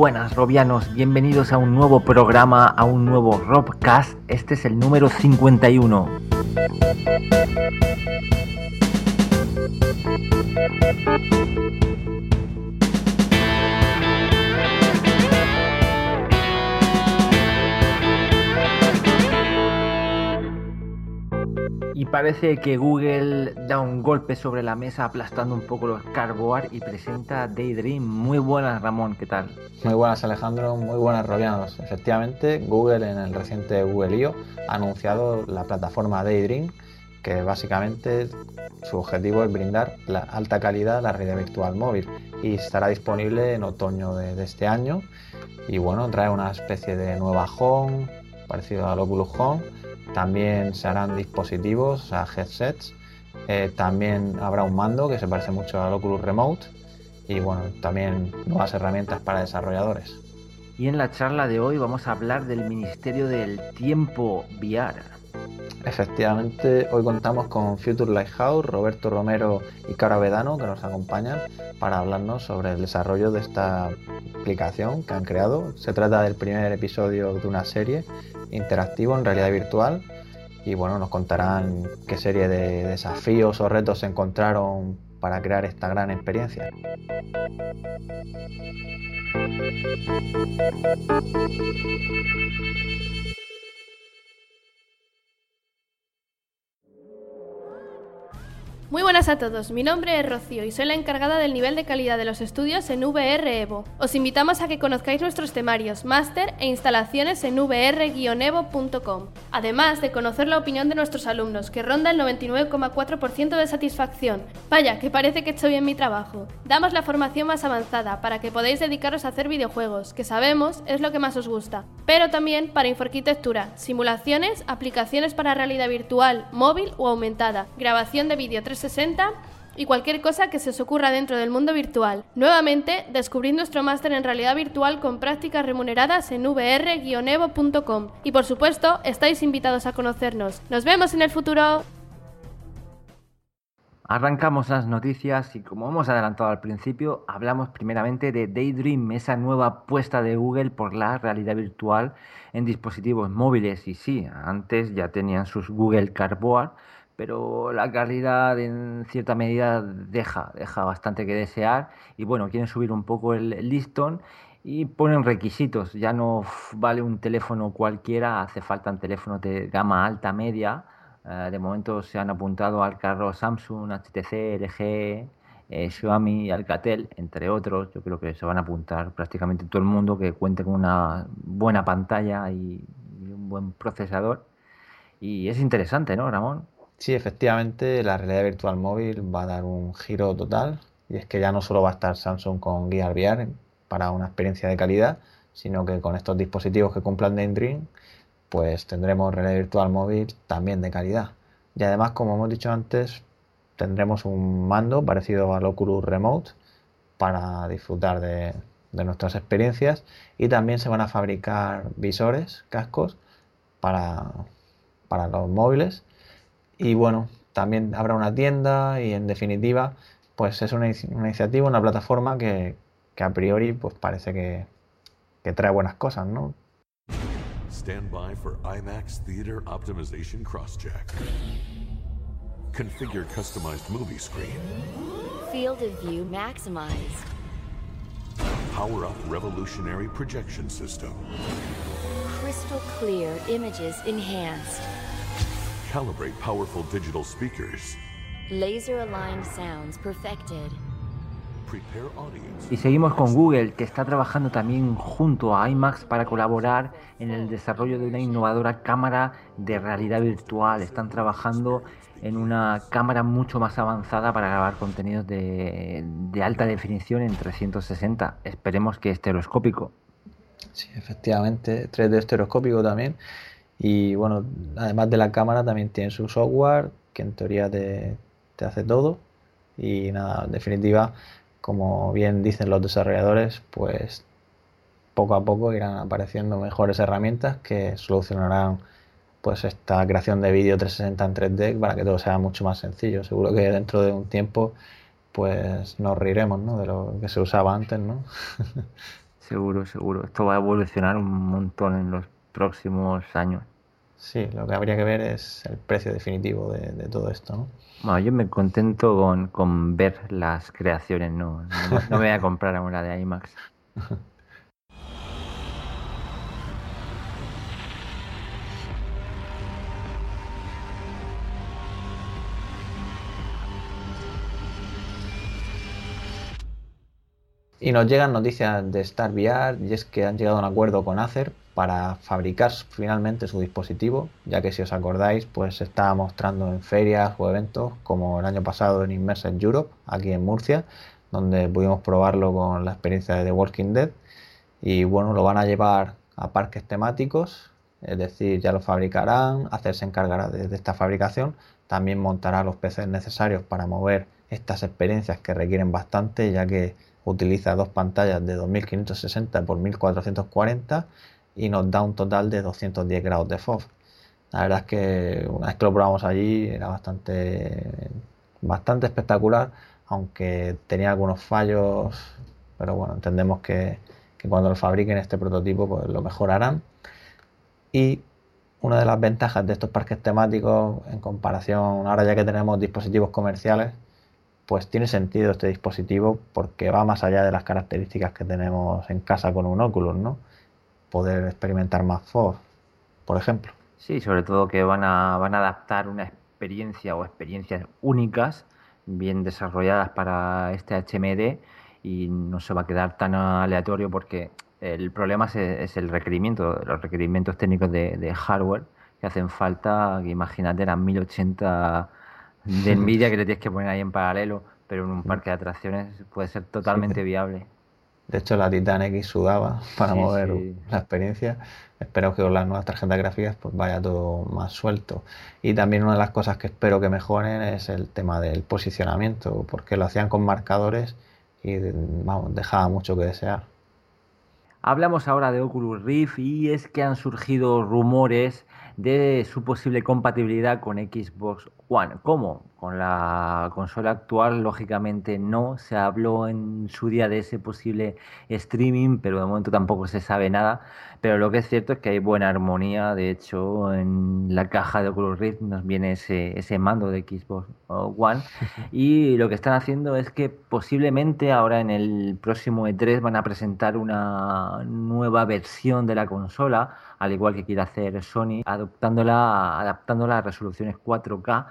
Buenas, Robianos. Bienvenidos a un nuevo programa, a un nuevo Robcast. Este es el número 51. Y parece que Google da un golpe sobre la mesa aplastando un poco los cardboard y presenta Daydream. Muy buenas, Ramón, ¿qué tal? Muy buenas, Alejandro, muy buenas, Robianos. Efectivamente, Google en el reciente Google I.O. ha anunciado la plataforma Daydream, que básicamente su objetivo es brindar la alta calidad a la realidad virtual móvil y estará disponible en otoño de, de este año. Y bueno, trae una especie de nueva home, parecido al Oculus Home también se harán dispositivos, a headsets. Eh, también habrá un mando que se parece mucho al Oculus Remote. Y bueno, también nuevas herramientas para desarrolladores. Y en la charla de hoy vamos a hablar del Ministerio del Tiempo VR. Efectivamente, hoy contamos con Future Lighthouse, Roberto Romero y Cara Vedano que nos acompañan para hablarnos sobre el desarrollo de esta aplicación que han creado. Se trata del primer episodio de una serie interactivo en realidad virtual y bueno, nos contarán qué serie de desafíos o retos se encontraron para crear esta gran experiencia. Muy buenas a todos, mi nombre es Rocío y soy la encargada del nivel de calidad de los estudios en VR Evo. Os invitamos a que conozcáis nuestros temarios, máster e instalaciones en vr-evo.com, además de conocer la opinión de nuestros alumnos, que ronda el 99,4% de satisfacción. Vaya, que parece que he hecho bien mi trabajo. Damos la formación más avanzada para que podáis dedicaros a hacer videojuegos, que sabemos es lo que más os gusta, pero también para infoarquitectura, simulaciones, aplicaciones para realidad virtual, móvil o aumentada, grabación de vídeo 3 60 y cualquier cosa que se os ocurra dentro del mundo virtual. Nuevamente, descubrid nuestro máster en realidad virtual con prácticas remuneradas en vr-evo.com. Y por supuesto, estáis invitados a conocernos. ¡Nos vemos en el futuro! Arrancamos las noticias y como hemos adelantado al principio, hablamos primeramente de Daydream, esa nueva apuesta de Google por la realidad virtual en dispositivos móviles. Y sí, antes ya tenían sus Google Cardboard, pero la calidad en cierta medida deja, deja bastante que desear y bueno, quieren subir un poco el listón y ponen requisitos, ya no vale un teléfono cualquiera, hace falta un teléfono de gama alta, media, eh, de momento se han apuntado al carro Samsung, HTC, LG, eh, Xiaomi, Alcatel, entre otros. Yo creo que se van a apuntar prácticamente todo el mundo que cuente con una buena pantalla y, y un buen procesador. Y es interesante, ¿no, Ramón? Sí, efectivamente, la realidad virtual móvil va a dar un giro total y es que ya no solo va a estar Samsung con Gear VR para una experiencia de calidad, sino que con estos dispositivos que cumplan Daydream, pues tendremos realidad virtual móvil también de calidad. Y además, como hemos dicho antes, tendremos un mando parecido al Oculus Remote para disfrutar de, de nuestras experiencias y también se van a fabricar visores, cascos para los móviles y bueno, también habrá una tienda y en definitiva, pues es una, una iniciativa, una plataforma que, que, a priori pues parece que, que trae buenas cosas, ¿no? Stand by for IMAX Theater Optimization Crosscheck. Configure customized movie screen. Field of view maximized. Power up revolutionary projection system. Crystal clear images enhanced. Calibrate powerful digital speakers. Laser aligned sounds perfected. Prepare audience. Y seguimos con Google, que está trabajando también junto a IMAX para colaborar en el desarrollo de una innovadora cámara de realidad virtual. Están trabajando en una cámara mucho más avanzada para grabar contenidos de, de alta definición en 360. Esperemos que estereoscópico. Sí, efectivamente, 3D estereoscópico también. Y bueno, además de la cámara también tiene su software que en teoría te, te hace todo. Y nada, en definitiva, como bien dicen los desarrolladores, pues poco a poco irán apareciendo mejores herramientas que solucionarán pues esta creación de vídeo 360 en 3D para que todo sea mucho más sencillo. Seguro que dentro de un tiempo pues nos reiremos ¿no? de lo que se usaba antes, ¿no? Seguro, seguro. Esto va a evolucionar un montón en los próximos años. Sí, lo que habría que ver es el precio definitivo de, de todo esto, ¿no? Bueno, yo me contento con, con ver las creaciones, no, no me voy a comprar una de IMAX. Y nos llegan noticias de Star VR y es que han llegado a un acuerdo con Acer para fabricar finalmente su dispositivo, ya que si os acordáis, pues se estaba mostrando en ferias o eventos como el año pasado en Immersive Europe, aquí en Murcia, donde pudimos probarlo con la experiencia de The Walking Dead. Y bueno, lo van a llevar a parques temáticos, es decir, ya lo fabricarán, Acer se encargará de, de esta fabricación, también montará los PCs necesarios para mover estas experiencias que requieren bastante, ya que utiliza dos pantallas de 2560 x 1440 y nos da un total de 210 grados de FOV. La verdad es que una vez que lo probamos allí era bastante, bastante espectacular, aunque tenía algunos fallos, pero bueno, entendemos que, que cuando lo fabriquen este prototipo pues lo mejorarán. Y una de las ventajas de estos parques temáticos en comparación, ahora ya que tenemos dispositivos comerciales, pues tiene sentido este dispositivo porque va más allá de las características que tenemos en casa con un Oculus, ¿no? Poder experimentar más FOV, por ejemplo. Sí, sobre todo que van a, van a adaptar una experiencia o experiencias únicas, bien desarrolladas para este HMD y no se va a quedar tan aleatorio porque el problema es, es el requerimiento, los requerimientos técnicos de, de hardware que hacen falta, que imagínate, eran 1080 de Nvidia que le tienes que poner ahí en paralelo, pero en un parque de atracciones puede ser totalmente viable. De hecho, la Titan X sudaba para Sí, mover sí. la experiencia. Espero que con las nuevas tarjetas gráficas pues vaya todo más suelto. Y también una de las cosas que espero que mejoren es el tema del posicionamiento, porque lo hacían con marcadores y vamos, dejaba mucho que desear. Hablamos ahora de Oculus Rift y es que han surgido rumores de su posible compatibilidad con Xbox One. ¿Cómo? Con la consola actual, lógicamente no. Se habló en su día de ese posible streaming, pero de momento tampoco se sabe nada. Pero lo que es cierto es que hay buena armonía. De hecho, en la caja de Oculus Rift nos viene ese, ese mando de Xbox One. Y lo que están haciendo es que posiblemente ahora en el próximo E3 van a presentar una nueva versión de la consola, al igual que quiere hacer Sony, adaptándola, adaptándola a resoluciones 4K.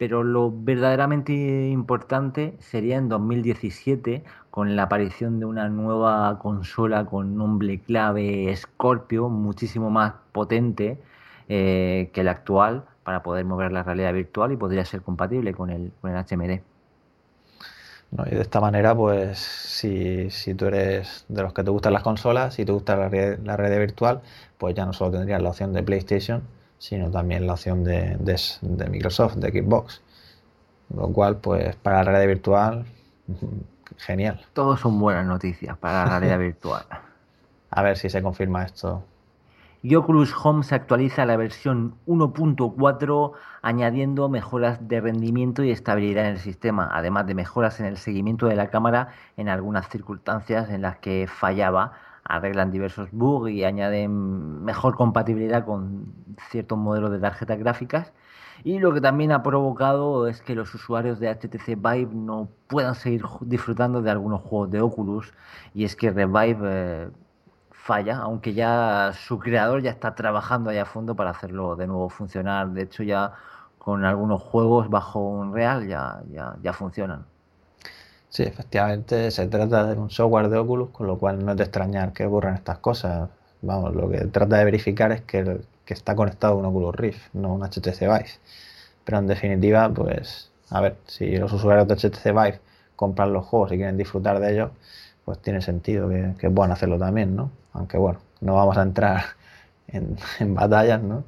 Pero lo verdaderamente importante sería en 2017 con la aparición de una nueva consola con nombre clave Scorpio, muchísimo más potente eh, que la actual para poder mover la realidad virtual y podría ser compatible con el, con el HMD. Y de esta manera, pues si, si, tú eres de los que te gustan las consolas, si te gusta la, red, la realidad virtual, pues ya no solo tendrías la opción de PlayStation, sino también la opción de, de, de Microsoft, de Xbox. Lo cual, pues para la realidad virtual, genial. Todo son buenas noticias para la realidad virtual. A ver si se confirma esto. Y Oculus Home se actualiza a la versión 1.4 añadiendo mejoras de rendimiento y estabilidad en el sistema, además de mejoras en el seguimiento de la cámara en algunas circunstancias en las que fallaba. Arreglan diversos bugs y añaden mejor compatibilidad con ciertos modelos de tarjetas gráficas. Y lo que también ha provocado es que los usuarios de HTC Vive no puedan seguir disfrutando de algunos juegos de Oculus. Y es que Revive eh, falla, aunque ya su creador ya está trabajando ahí a fondo para hacerlo de nuevo funcionar. De hecho, ya con algunos juegos bajo Unreal ya, ya, ya funcionan. Sí, efectivamente se trata de un software de Oculus, con lo cual no es de extrañar que ocurran estas cosas. Vamos, lo que trata de verificar es que, que está conectado a un Oculus Rift, no un HTC Vive. Pero en definitiva, pues, a ver, si los usuarios de HTC Vive compran los juegos y quieren disfrutar de ellos, pues tiene sentido que, que puedan hacerlo también, ¿no? Aunque bueno, no vamos a entrar en, en batallas, ¿no?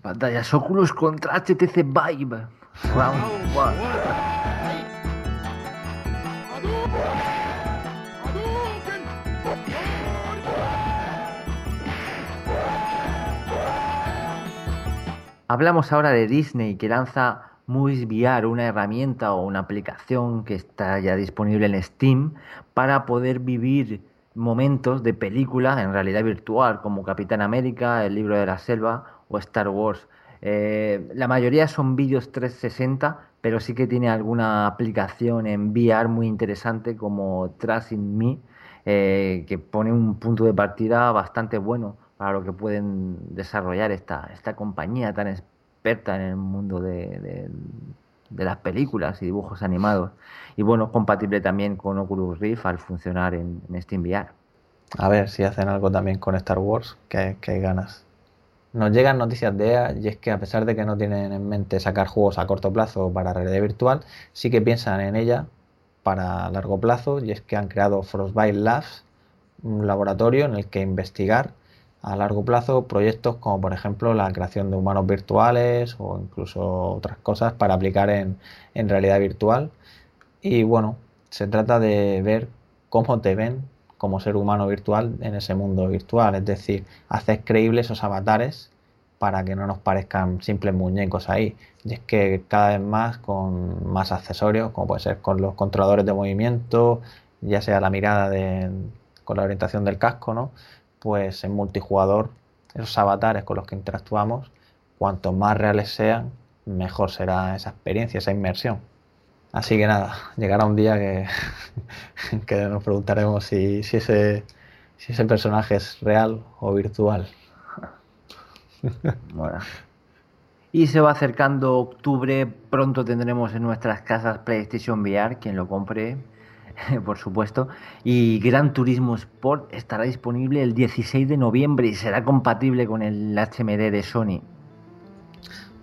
Batallas Oculus contra HTC Vive. Round one. Hablamos ahora de Disney que lanza Movies VR, una herramienta o una aplicación que está ya disponible en Steam para poder vivir momentos de películas en realidad virtual, como Capitán América, El libro de la selva o Star Wars. Eh, la mayoría son vídeos 360, pero sí que tiene alguna aplicación en VR muy interesante como Tracing Me, eh, que pone un punto de partida bastante bueno para lo que pueden desarrollar esta, esta compañía tan experta en el mundo de, de, las películas y dibujos animados. Y bueno, compatible también con Oculus Rift al funcionar en, en SteamVR. A ver si hacen algo también con Star Wars, que, que hay ganas. Nos llegan noticias de EA y es que a pesar de que no tienen en mente sacar juegos a corto plazo para realidad virtual, sí que piensan en ella para largo plazo y es que han creado Frostbite Labs, un laboratorio en el que investigar a largo plazo proyectos como por ejemplo la creación de humanos virtuales o incluso otras cosas para aplicar en, en realidad virtual. Y bueno, se trata de ver cómo te ven como ser humano virtual en ese mundo virtual, es decir, hacer creíbles esos avatares para que no nos parezcan simples muñecos ahí. Y es que cada vez más con más accesorios, como puede ser con los controladores de movimiento, ya sea la mirada de, con la orientación del casco, ¿no? Pues en multijugador, esos avatares con los que interactuamos, cuanto más reales sean, mejor será esa experiencia, esa inmersión. Así que nada, llegará un día que, que nos preguntaremos si, si, ese, si ese personaje es real o virtual. Bueno. Y se va acercando octubre, pronto tendremos en nuestras casas PlayStation VR, quien lo compre, por supuesto. Y Gran Turismo Sport estará disponible el 16 de noviembre y será compatible con el HMD de Sony.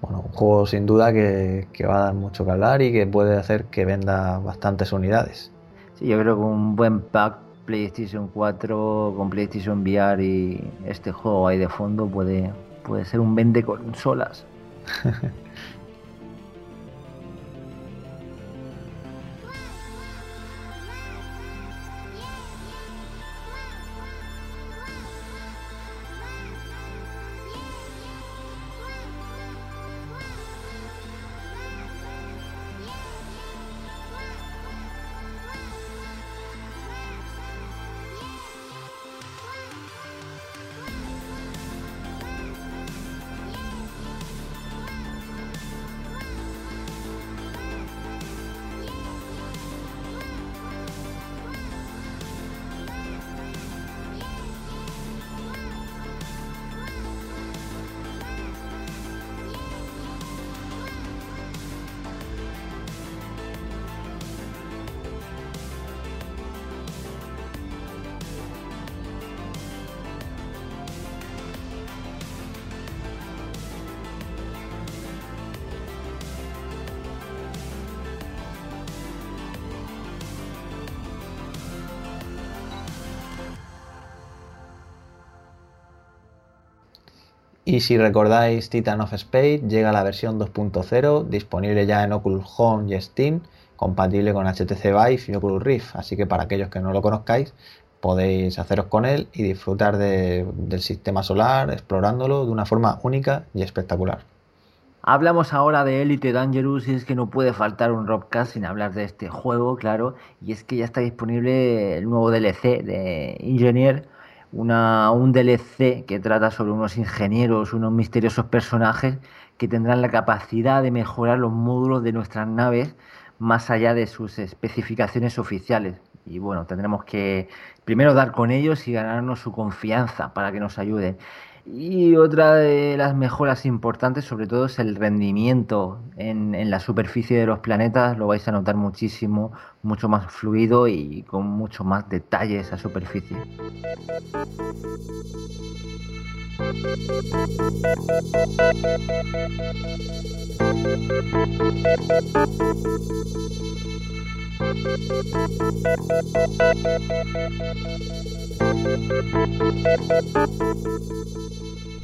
Bueno, un juego sin duda que, que va a dar mucho que hablar y que puede hacer que venda bastantes unidades. Sí, yo creo que un buen pack PlayStation 4 con PlayStation VR y este juego ahí de fondo puede, puede ser un vende consolas. Y si recordáis Titan of Space, llega la versión 2.0, disponible ya en Oculus Home y Steam, compatible con HTC Vive y Oculus Rift. Así que para aquellos que no lo conozcáis, podéis haceros con él y disfrutar de, del sistema solar, explorándolo de una forma única y espectacular. Hablamos ahora de Elite Dangerous y es que no puede faltar un Robcast sin hablar de este juego, claro, y es que ya está disponible el nuevo DLC de Engineer, una, un DLC que trata sobre unos ingenieros, unos misteriosos personajes que tendrán la capacidad de mejorar los módulos de nuestras naves más allá de sus especificaciones oficiales. Y bueno, tendremos que primero dar con ellos y ganarnos su confianza para que nos ayuden. Y otra de las mejoras importantes, sobre todo, es el rendimiento en, en, la superficie de los planetas. Lo vais a notar muchísimo, mucho más fluido y con mucho más detalle esa superficie.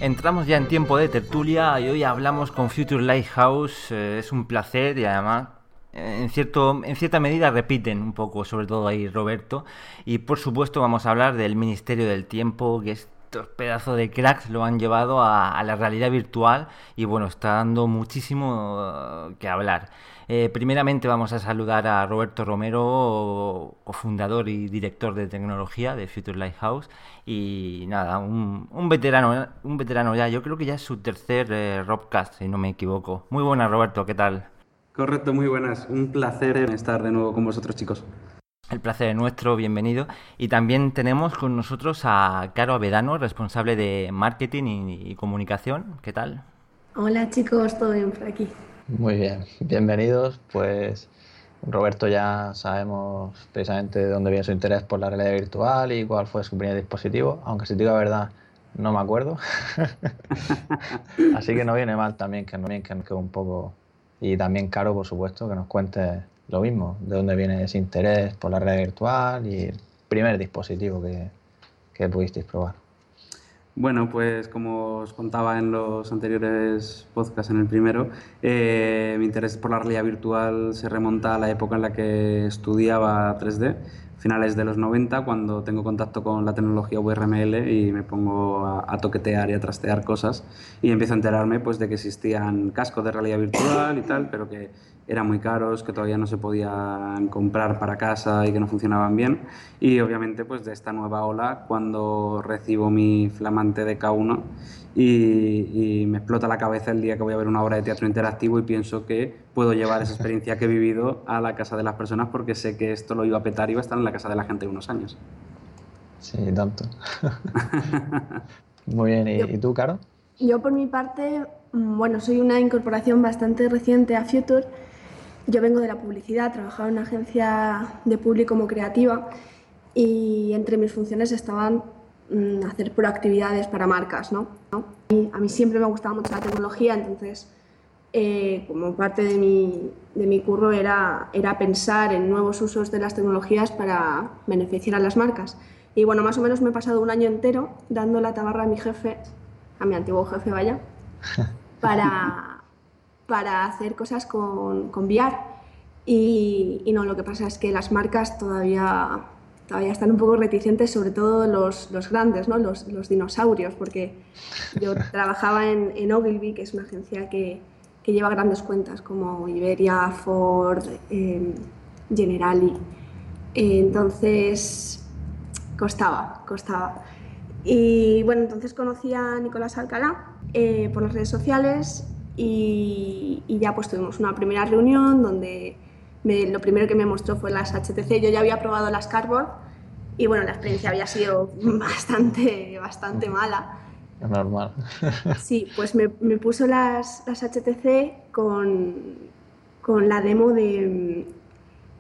Entramos ya en tiempo de tertulia y hoy hablamos con Future Lighthouse. Eh, es un placer y además eh, en, cierto, en cierta medida repiten un poco, sobre todo ahí Roberto. Y por supuesto vamos a hablar del Ministerio del Tiempo, que estos pedazos de cracks lo han llevado a, la realidad virtual y bueno, está dando muchísimo uh, que hablar. Eh, primeramente vamos a saludar a Roberto Romero, cofundador y director de tecnología de Future Lighthouse. Y nada, un, veterano, un veterano ya, yo creo que ya es su tercer eh, Robcast, si no me equivoco. Muy buenas, Roberto, ¿qué tal? Correcto, muy buenas. Un placer estar de nuevo con vosotros, chicos. El placer es nuestro, bienvenido. Y también tenemos con nosotros a Caro Avedano, responsable de marketing y, comunicación. ¿Qué tal? Hola chicos, todo bien por aquí. Muy bien, bienvenidos. Pues Roberto ya sabemos precisamente de dónde viene su interés por la realidad virtual y cuál fue su primer dispositivo, aunque si te digo la verdad, no me acuerdo. Así que no viene mal también que, que, que un poco... Y también Caro, por supuesto, que nos cuente lo mismo, de dónde viene ese interés por la red virtual y el primer dispositivo que, que pudisteis probar. Bueno, pues como os contaba en los anteriores podcasts, en el primero, eh, mi interés por la realidad virtual se remonta a la época en la que estudiaba 3D, finales de los 90, cuando tengo contacto con la tecnología VRML y me pongo a, a, toquetear y a trastear cosas y empiezo a enterarme pues, de que existían cascos de realidad virtual y tal, pero que eran muy caros, que todavía no se podían comprar para casa y que no funcionaban bien. Y obviamente pues de esta nueva ola, cuando recibo mi flamante de K1 y, me explota la cabeza el día que voy a ver una obra de teatro interactivo y pienso que puedo llevar esa experiencia que he vivido a la casa de las personas porque sé que esto lo iba a petar y iba a estar en la casa de la gente unos años. Sí, tanto. Muy bien, ¿y, ¿y tú, Caro? Yo por mi parte, mm, bueno, soy una incorporación bastante reciente a Future yo vengo de la publicidad, trabajaba en una agencia de público como creativa y entre mis funciones estaban mm, hacer proactividades para marcas. ¿no? a mí siempre me ha gustado mucho la tecnología, entonces eh, como parte de mi, de mi curro era, era pensar en nuevos usos de las tecnologías para beneficiar a las marcas. Y bueno, más o menos me he pasado un año entero dando la tabarra a mi jefe, a mi antiguo jefe, vaya, para, para hacer cosas con, con VR. Y, no, lo que pasa es que las marcas todavía, todavía están un poco reticentes, sobre todo los, los grandes, ¿no? los, los, dinosaurios, porque yo trabajaba en, en, Ogilvy, que es una agencia que, que lleva grandes cuentas como Iberia, Ford, eh, Generali. entonces, costaba, costaba. Y bueno, entonces conocí a Nicolás Alcalá eh, por las redes sociales y, ya pues tuvimos una primera reunión donde lo primero que me mostró fue las HTC. Yo ya había probado las Cardboard y bueno, la experiencia había sido bastante, bastante mala. Normal. sí, pues me, me puso las, las, HTC con, con la demo de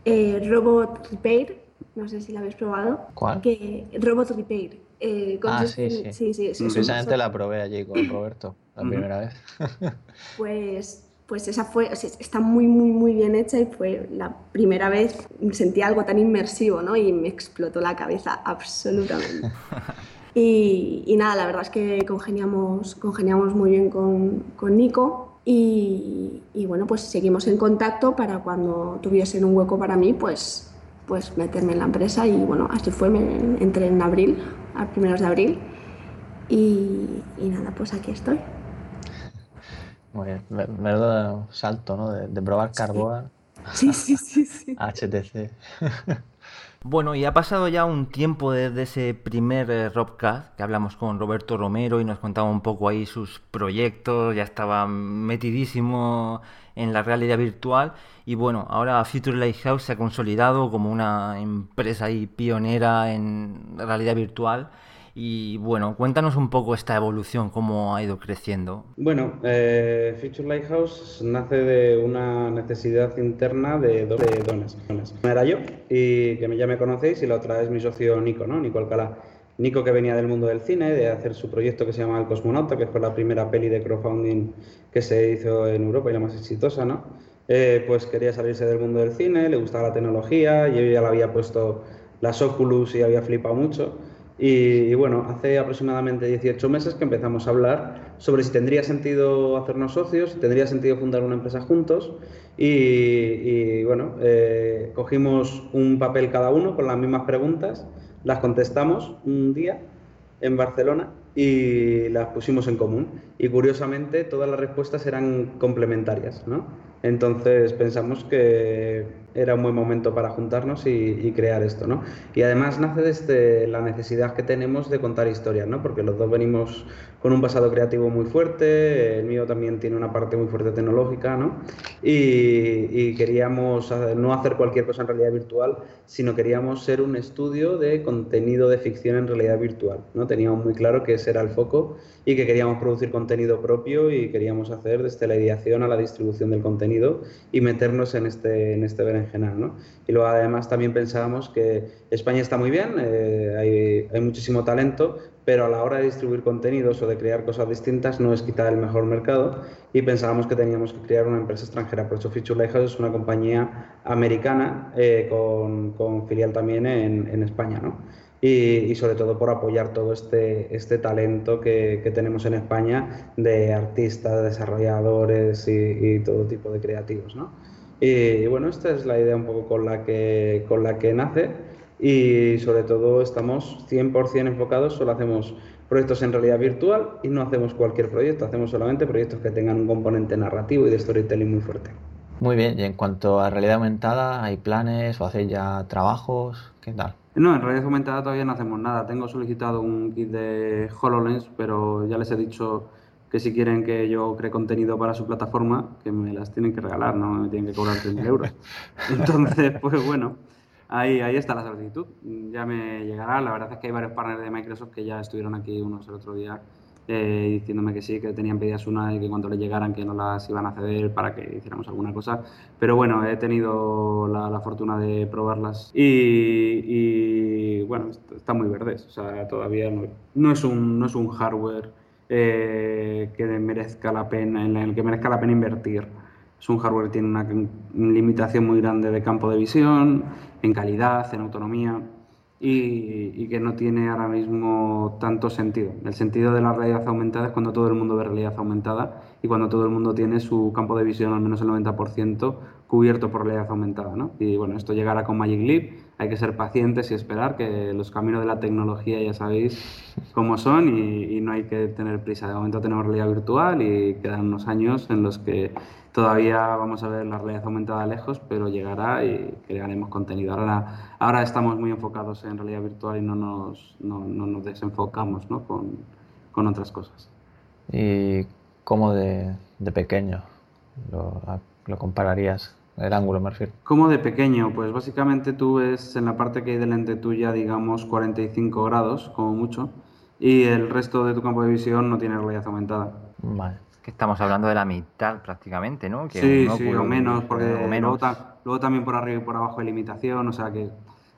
eh, Robot Repair. No sé si la habéis probado. ¿Cuál? Que, Robot Repair. Eh, ah, sí, sí. sí, sí, sí Precisamente la probé allí con Roberto la primera vez. pues, pues esa fue, está muy, muy, muy bien hecha y fue la primera vez, sentí algo tan inmersivo, ¿no? Y me explotó la cabeza absolutamente. Y, nada, la verdad es que congeniamos, congeniamos muy bien con, con Nico y, y, bueno, pues seguimos en contacto para cuando tuviesen un hueco para mí, pues, pues meterme en la empresa y bueno, así fue, me entré en abril, a primeros de abril y, y nada, pues aquí estoy. Muy bien, menudo salto, ¿no? De, probar Carboa sí. sí, sí, sí, HTC. Bueno, y ha pasado ya un tiempo desde ese primer eh, Robcast que hablamos con Roberto Romero y nos contaba un poco ahí sus proyectos, ya estaba metidísimo en la realidad virtual. Y bueno, ahora Future Lighthouse se ha consolidado como una empresa ahí pionera en realidad virtual y bueno, cuéntanos un poco esta evolución, cómo ha ido creciendo. Bueno, eh, Future Lighthouse nace de una necesidad interna de dos de. Una era yo, y que ya me conocéis, y la otra es mi socio Nico, ¿no? Nico Alcalá. Nico que venía del mundo del cine, de hacer su proyecto que se llama El Cosmonauta, que fue la primera peli de crowdfunding que se hizo en Europa y la más exitosa, ¿no? Eh, pues quería salirse del mundo del cine, le gustaba la tecnología, yo ya le había puesto las Oculus y había flipado mucho. Y, bueno, hace aproximadamente 18 meses que empezamos a hablar sobre si tendría sentido hacernos socios, si tendría sentido fundar una empresa juntos. Y, bueno, eh, cogimos un papel cada uno con las mismas preguntas, las contestamos un día en Barcelona y las pusimos en común. Y curiosamente todas las respuestas eran complementarias, ¿no? Entonces pensamos que era un buen momento para juntarnos y, crear esto, ¿no? Y además nace desde la necesidad que tenemos de contar historias, ¿no? Porque los dos venimos con un pasado creativo muy fuerte, el mío también tiene una parte muy fuerte tecnológica, ¿no? Y, queríamos no hacer cualquier cosa en realidad virtual, sino queríamos ser un estudio de contenido de ficción en realidad virtual, ¿no? Teníamos muy claro que ese era el foco y que queríamos producir contenido propio y queríamos hacer desde la ideación a la distribución del contenido y meternos en este, en este berenjenal, ¿no? Y luego además también pensábamos que España está muy bien, eh, hay, hay muchísimo talento, pero a la hora de distribuir contenidos o de crear cosas distintas no es quitar el mejor mercado y pensábamos que teníamos que crear una empresa extranjera. Por eso Feature Lighthouse es una compañía americana eh, con, con, filial también en, en España, ¿no? Y, y, sobre todo por apoyar todo este, este talento que, que tenemos en España de artistas, desarrolladores y, y todo tipo de creativos, ¿no? Y, y, bueno, esta es la idea un poco con la que, con la que nace y sobre todo estamos 100% enfocados, solo hacemos proyectos en realidad virtual y no hacemos cualquier proyecto, hacemos solamente proyectos que tengan un componente narrativo y de storytelling muy fuerte. Muy bien, y en cuanto a realidad aumentada, ¿hay planes o hacéis ya trabajos? ¿Qué tal? No, en realidad aumentada todavía no hacemos nada. Tengo solicitado un kit de HoloLens, pero ya les he dicho que si quieren que yo cree contenido para su plataforma, que me las tienen que regalar, no me tienen que cobrar 30 euros. Entonces, pues bueno, Ahí, ahí está la solicitud. Ya me llegará. La verdad es que hay varios partners de Microsoft que ya estuvieron aquí unos el otro día diciéndome que sí, que tenían pedidas una y que cuando les llegaran que no las iban a ceder para que hiciéramos alguna cosa. Pero bueno, he tenido la, fortuna de probarlas y, bueno, está muy verdes. O sea, todavía no, es, un, no es un hardware eh, que merezca la pena, en el que merezca la pena invertir. Es un hardware que tiene una limitación muy grande de campo de visión, en calidad, en autonomía y, que no tiene ahora mismo tanto sentido. El sentido de la realidad aumentada es cuando todo el mundo ve realidad aumentada y cuando todo el mundo tiene su campo de visión al menos el 90% cubierto por realidad aumentada. ¿no? Y bueno, esto llegará con Magic Leap, hay que ser pacientes y esperar que los caminos de la tecnología ya sabéis cómo son y, y no hay que tener prisa. De momento tenemos realidad virtual y quedan unos años en los que Todavía vamos a ver la realidad aumentada lejos, pero llegará y crearemos contenido. Ahora, ahora estamos muy enfocados en realidad virtual y no nos, no, no nos desenfocamos ¿no? con, con, otras cosas. ¿Y cómo de, de pequeño lo, lo compararías? el ángulo me refiero. ¿Cómo de pequeño? Pues básicamente tú ves en la parte que hay del lente tuya, digamos, 45 grados, como mucho, y el resto de tu campo de visión no tiene realidad aumentada. Vale estamos hablando de la mitad prácticamente, ¿no? sí, sí, o menos, porque Luego, también por arriba y por abajo hay limitación, o sea que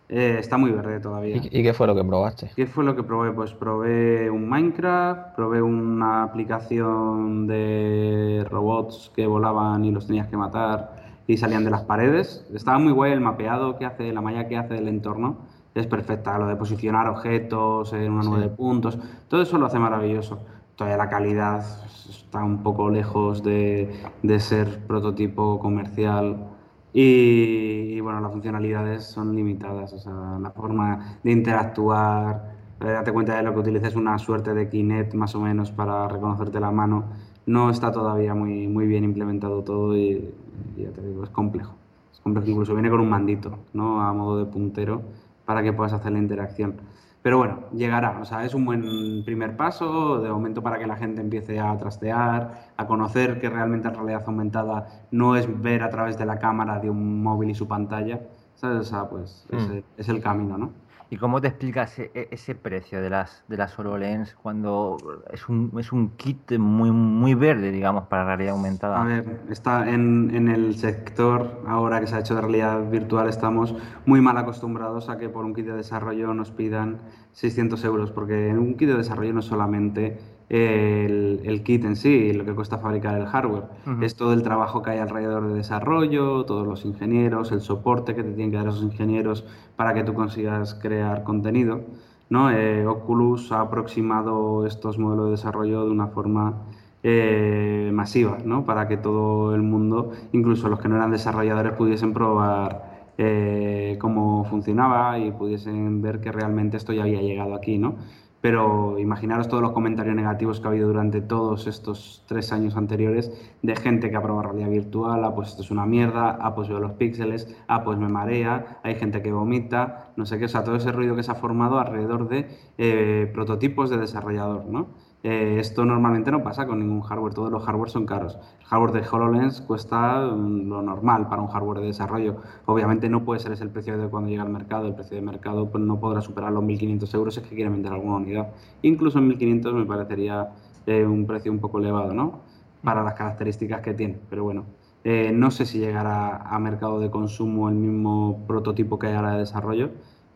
eh, está muy verde todavía. ¿Y, qué fue lo que probaste? ¿Qué fue lo que probé? Pues probé un Minecraft, probé una aplicación de robots que volaban y los tenías que matar y salían de las paredes. Estaba muy guay el mapeado que hace, la malla que hace del entorno. Es perfecta, lo de posicionar objetos en una nube de puntos, todo eso lo hace maravilloso todavía la calidad está un poco lejos de, de ser prototipo comercial y, bueno, las funcionalidades son limitadas, o sea, la forma de interactuar, eh, date cuenta de lo que utilices una suerte de Kinect más o menos para reconocerte la mano, no está todavía muy, muy bien implementado todo y, y ya te digo, es complejo. Es complejo, incluso viene con un mandito, ¿no? A modo de puntero para que puedas hacer la interacción. Pero bueno, llegará. O sea, es un buen primer paso de momento para que la gente empiece a trastear, a conocer que realmente la realidad aumentada no es ver a través de la cámara de un móvil y su pantalla. ¿Sabes? O sea, pues mm. es el camino, ¿no? ¿Y cómo te explicas e, ese, precio de las, de las HoloLens cuando es un, es un kit muy, muy verde, digamos, para realidad aumentada? A ver, está en, en el sector, ahora que se ha hecho de realidad virtual, estamos muy mal acostumbrados a que por un kit de desarrollo nos pidan 600 euros, porque en un kit de desarrollo no solamente el, kit en sí, lo que cuesta fabricar el hardware. Es todo el trabajo que hay alrededor de desarrollo, todos los ingenieros, el soporte que te tienen que dar esos ingenieros para que tú consigas crear contenido. ¿no? Eh, Oculus ha aproximado estos modelos de desarrollo de una forma eh, masiva, ¿no? para que todo el mundo, incluso los que no eran desarrolladores, pudiesen probar eh, cómo funcionaba y pudiesen ver que realmente esto ya había llegado aquí. ¿no? Pero imaginaros todos los comentarios negativos que ha habido durante todos estos tres años anteriores de gente que ha probado realidad virtual, ah, pues esto es una mierda, ah, pues veo los píxeles, ah, pues me marea, hay gente que vomita, no sé qué, o sea, todo ese ruido que se ha formado alrededor de eh, prototipos de desarrollador, ¿no? Eh, esto normalmente no pasa con ningún hardware, todos los hardware son caros. El hardware de HoloLens cuesta mm, lo normal para un hardware de desarrollo. Obviamente no puede ser ese el precio de cuando llega al mercado, el precio de mercado pues, no podrá superar los 1.500 euros si es que quiere vender alguna unidad. Incluso en 1.500 me parecería eh, un precio un poco elevado, ¿no? Para las características que tiene, pero bueno. Eh, no sé si llegará a mercado de consumo el mismo prototipo que hay ahora de desarrollo,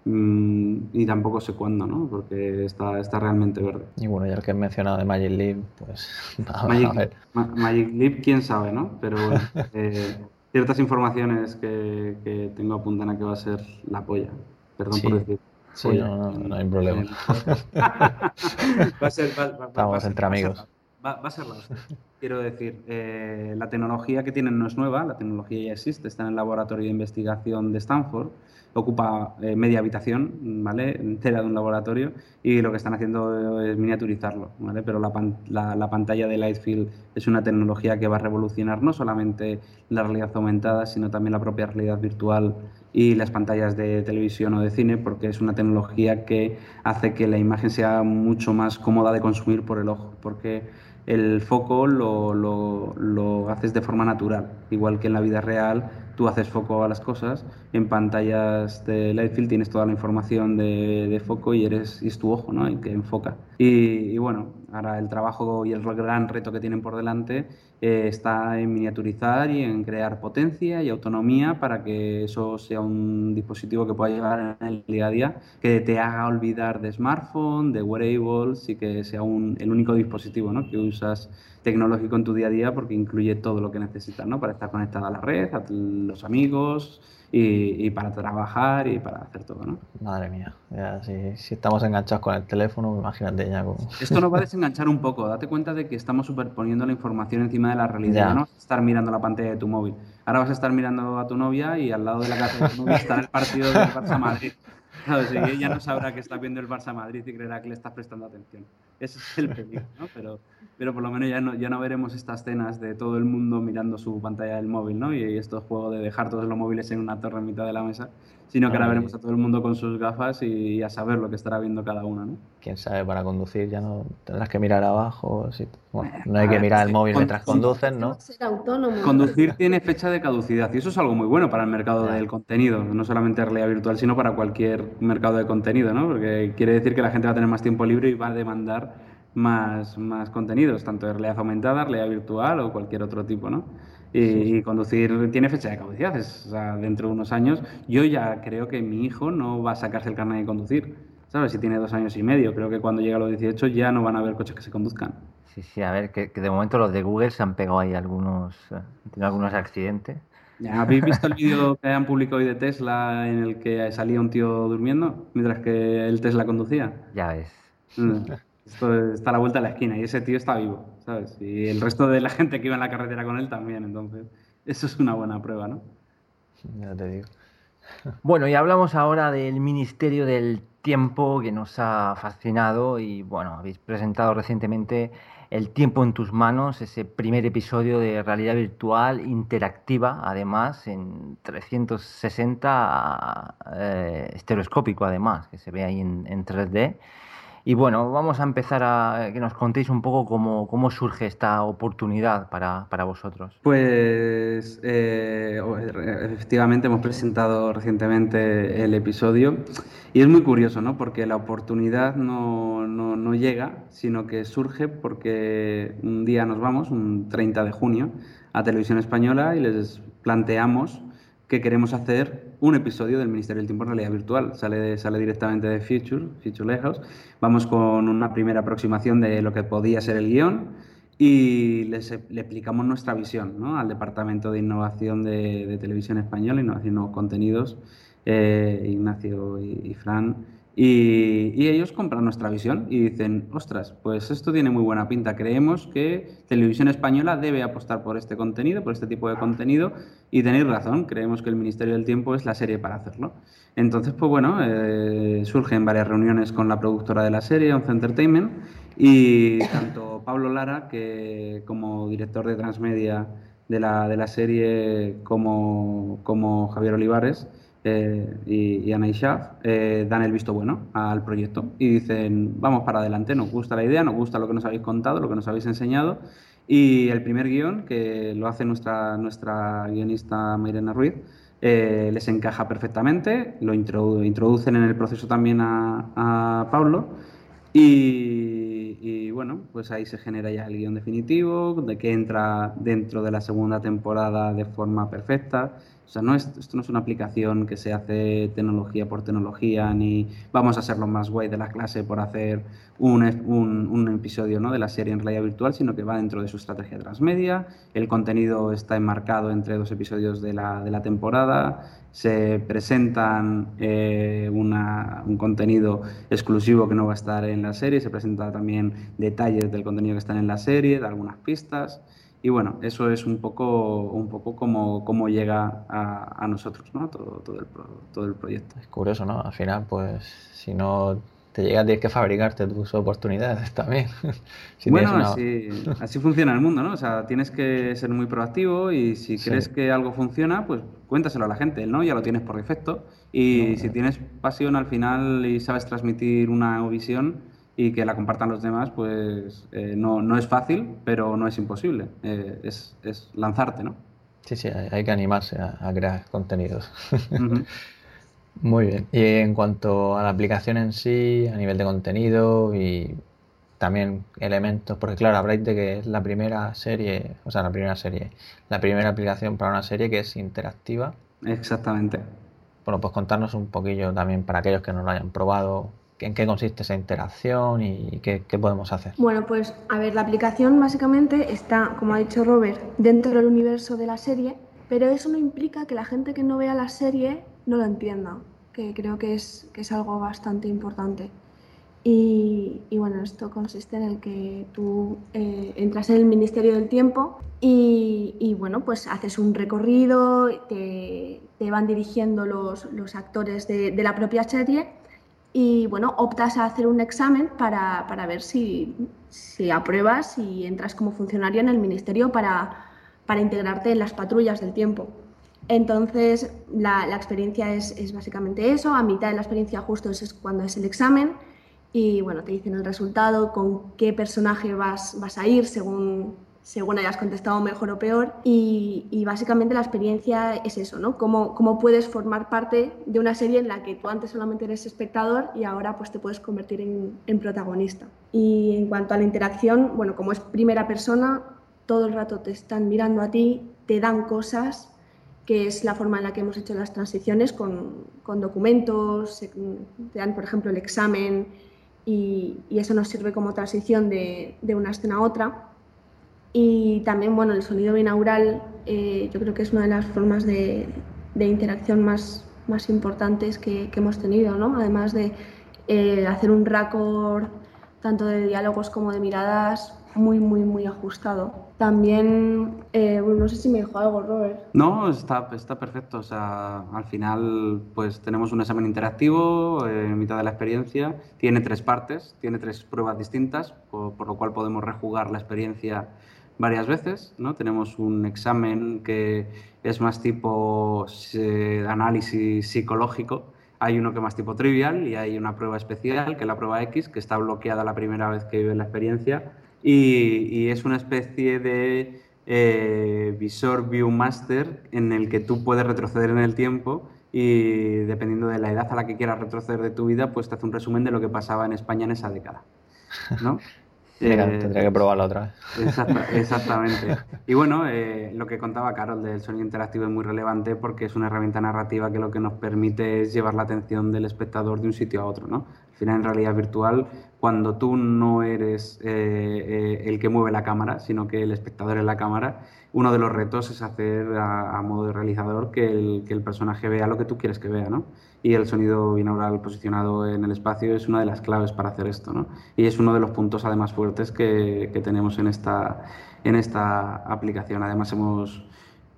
y tampoco sé cuándo, ¿no? Porque está, está realmente verde. Y bueno, ya el que he mencionado de Magic Leap, pues Magic, Magic Leap, quién sabe, ¿no? Pero eh, ciertas informaciones que, que, tengo apuntan a que va a ser la polla. Perdón por decir. Sí, no, no, hay problema. va a ser, va, Estamos entre amigos. Va, a ser la Quiero decir, eh, la tecnología que tienen no es nueva, la tecnología ya existe, está en el laboratorio de investigación de Stanford ocupa eh, media habitación, ¿vale? Entera de un laboratorio y lo que están haciendo es miniaturizarlo, ¿vale? Pero la, la, pantalla de Lightfield es una tecnología que va a revolucionar no solamente la realidad aumentada, sino también la propia realidad virtual y las pantallas de televisión o de cine, porque es una tecnología que hace que la imagen sea mucho más cómoda de consumir por el ojo, porque el foco lo, lo, lo haces de forma natural, igual que en la vida real tú haces foco a las cosas, en pantallas de Lightfield tienes toda la información de, foco y eres es tu ojo, ¿no? El que enfoca. Y, bueno, ahora el trabajo y el gran reto que tienen por delante eh, está en miniaturizar y en crear potencia y autonomía para que eso sea un dispositivo que pueda llegar en el día a día, que te haga olvidar de smartphone, de wearables y que sea un, el único dispositivo ¿no? que usas tecnológico en tu día a día porque incluye todo lo que necesitas, ¿no? Para estar conectado a la red, a los amigos y, para trabajar y para hacer todo, ¿no? Madre mía, si, estamos enganchados con el teléfono, imagínate ya como... Esto nos va a desenganchar un poco, date cuenta de que estamos superponiendo la información encima de la realidad, no vas a estar mirando la pantalla de tu móvil. Ahora vas a estar mirando a tu novia y al lado de la casa de tu novia está el partido del Barça Madrid. Y ella no sabrá que está viendo el Barça Madrid y creerá que le estás prestando atención. Ese es el peligro, ¿no? Pero, pero por lo menos ya no, ya no veremos estas escenas de todo el mundo mirando su pantalla del móvil, ¿no? Y, estos juegos de dejar todos los móviles en una torre en mitad de la mesa, sino que ahora veremos a todo el mundo con sus gafas y, a saber lo que estará viendo cada uno, ¿no? Quién sabe, para conducir ya no tendrás que mirar abajo, bueno, no hay que mirar el móvil mientras conducen, ¿no? Conducir tiene fecha de caducidad y eso es algo muy bueno para el mercado del contenido, no solamente realidad virtual, sino para cualquier mercado de contenido, ¿no? Porque quiere decir que la gente va a tener más tiempo libre y va a demandar más, más contenidos, tanto de realidad aumentada, realidad virtual o cualquier otro tipo, ¿no? Y, conducir tiene fecha de caducidad, o sea, dentro de unos años yo ya creo que mi hijo no va a sacarse el carnet de conducir, ¿sabes? Si tiene dos años y medio, creo que cuando llegue a los 18 ya no van a haber coches que se conduzcan. Sí, sí, a ver, que, de momento los de Google se han pegado ahí algunos, eh, algunos accidentes. ¿Habéis visto el vídeo que han publicado hoy de Tesla en el que salía un tío durmiendo mientras que el Tesla conducía? Ya ves. Mm. Esto está a la vuelta de la esquina y ese tío está vivo, ¿sabes? Y el resto de la gente que iba en la carretera con él también, entonces eso es una buena prueba, ¿no? Ya te digo. Bueno, y hablamos ahora del Ministerio del Tiempo que nos ha fascinado y bueno, habéis presentado recientemente El tiempo en tus manos, ese primer episodio de realidad virtual interactiva, además en 360 eh, estereoscópico, además, que se ve ahí en, en 3D. Y bueno, vamos a empezar a que nos contéis un poco cómo, cómo surge esta oportunidad para, para vosotros. Pues eh, efectivamente hemos presentado recientemente el episodio y es muy curioso, ¿no? Porque la oportunidad no, no, no llega, sino que surge porque un día nos vamos, un 30 de junio, a Televisión Española y les planteamos que queremos hacer un episodio del Ministerio del Tiempo en realidad virtual. Sale, sale directamente de Future, Future Lejos. Vamos con una primera aproximación de lo que podía ser el guion y les, le explicamos nuestra visión al Departamento de Innovación de, Televisión Española, Innovación Nuevos Contenidos, eh, Ignacio y, Fran. Y, ellos compran nuestra visión y dicen, ostras, pues esto tiene muy buena pinta. Creemos que Televisión Española debe apostar por este contenido, por este tipo de contenido, y tenéis razón, creemos que el Ministerio del Tiempo es la serie para hacerlo. Entonces, pues bueno, eh, surgen varias reuniones con la productora de la serie, Once Entertainment, y tanto Pablo Lara, que como director de Transmedia de la, de la serie, como, como Javier Olivares, eh, y, y Ana eh, dan el visto bueno al proyecto y dicen, vamos para adelante, nos gusta la idea, nos gusta lo que nos habéis contado, lo que nos habéis enseñado. Y el primer guion, que lo hace nuestra, nuestra guionista Mairena Ruiz, eh, les encaja perfectamente, lo introducen en el proceso también a, a Pablo y, y, bueno, pues ahí se genera ya el guion definitivo, de que entra dentro de la segunda temporada de forma perfecta o sea, no es, esto no es una aplicación que se hace tecnología por tecnología, ni vamos a ser los más guay de la clase por hacer un, un, un, episodio ¿no? de la serie en realidad virtual, sino que va dentro de su estrategia transmedia. El contenido está enmarcado entre dos episodios de la, de la temporada. Se presentan eh, una, un contenido exclusivo que no va a estar en la serie. Se presenta también detalles del contenido que están en la serie, de algunas pistas. Y bueno, eso es un poco, un poco como, como llega a, a nosotros, ¿no? Todo, todo, el, todo el proyecto. Es curioso, ¿no? Al final, pues, si no te llega, tienes que fabricarte tus oportunidades también. si bueno, una... así, así, funciona el mundo, ¿no? O sea, tienes que ser muy proactivo y si sí. crees que algo funciona, pues cuéntaselo a la gente, ¿no? Ya lo tienes por defecto. Y no, si tienes pasión al final y sabes transmitir una visión, y que la compartan los demás, pues eh, no, no, es fácil, pero no es imposible. Eh, es, es, lanzarte, ¿no? Sí, sí, hay que animarse a, a crear contenidos. Uh -huh. Muy bien. Y en cuanto a la aplicación en sí, a nivel de contenido y también elementos, porque claro, habláis de que es la primera serie, o sea, la primera serie, la primera aplicación para una serie que es interactiva. Exactamente. Bueno, pues contarnos un poquillo también para aquellos que no lo hayan probado, en qué consiste esa interacción y qué, podemos hacer. Bueno, pues a ver, la aplicación básicamente está, como ha dicho Robert, dentro del universo de la serie, pero eso no implica que la gente que no vea la serie no lo entienda, que creo que es, que es algo bastante importante. Y, y, bueno, esto consiste en que tú eh, entras en el Ministerio del Tiempo y, y bueno, pues haces un recorrido, te, te van dirigiendo los, los actores de, de la propia serie y bueno, optas a hacer un examen para, para ver si, si, apruebas y entras como funcionario en el ministerio para, para integrarte en las patrullas del tiempo. Entonces, la, la experiencia es, es, básicamente eso, a mitad de la experiencia justo es cuando es el examen y bueno, te dicen el resultado, con qué personaje vas, vas a ir según, según hayas contestado mejor o peor. Y, básicamente la experiencia es eso, ¿no? Cómo, cómo puedes formar parte de una serie en la que tú antes solamente eres espectador y ahora pues te puedes convertir en, en protagonista. Y en cuanto a la interacción, bueno, como es primera persona, todo el rato te están mirando a ti, te dan cosas, que es la forma en la que hemos hecho las transiciones con, con documentos, te dan, por ejemplo, el examen y, y eso nos sirve como transición de, de una escena a otra. Y también, bueno, el sonido binaural eh, yo creo que es una de las formas de, de interacción más, más importantes que, que, hemos tenido, ¿no? Además de eh, hacer un récord tanto de diálogos como de miradas muy, muy, muy ajustado. También, eh, no sé si me dijo algo, Robert. No, está, está perfecto. O sea, al final, pues tenemos un examen interactivo eh, en mitad de la experiencia. Tiene tres partes, tiene tres pruebas distintas, por, por lo cual podemos rejugar la experiencia varias veces, ¿no? Tenemos un examen que es más tipo eh, análisis psicológico, hay uno que es más tipo trivial y hay una prueba especial, que es la prueba X, que está bloqueada la primera vez que vive la experiencia y, es una especie de eh, visor Viewmaster en el que tú puedes retroceder en el tiempo y dependiendo de la edad a la que quieras retroceder de tu vida, pues te hace un resumen de lo que pasaba en España en esa década, ¿no? Eh, tendría que probarlo otra vez. Exacta, exactamente. Y bueno, eh, lo que contaba Carol del sonido interactivo es muy relevante porque es una herramienta narrativa que lo que nos permite es llevar la atención del espectador de un sitio a otro, ¿no? Al final, en realidad virtual, cuando tú no eres eh, el que mueve la cámara, sino que el espectador es la cámara, uno de los retos es hacer a, a modo de realizador que el, que el, personaje vea lo que tú quieres que vea, ¿no? Y el sonido binaural posicionado en el espacio es una de las claves para hacer esto, ¿no? Y es uno de los puntos además fuertes que, que tenemos en esta, en esta aplicación. Además hemos,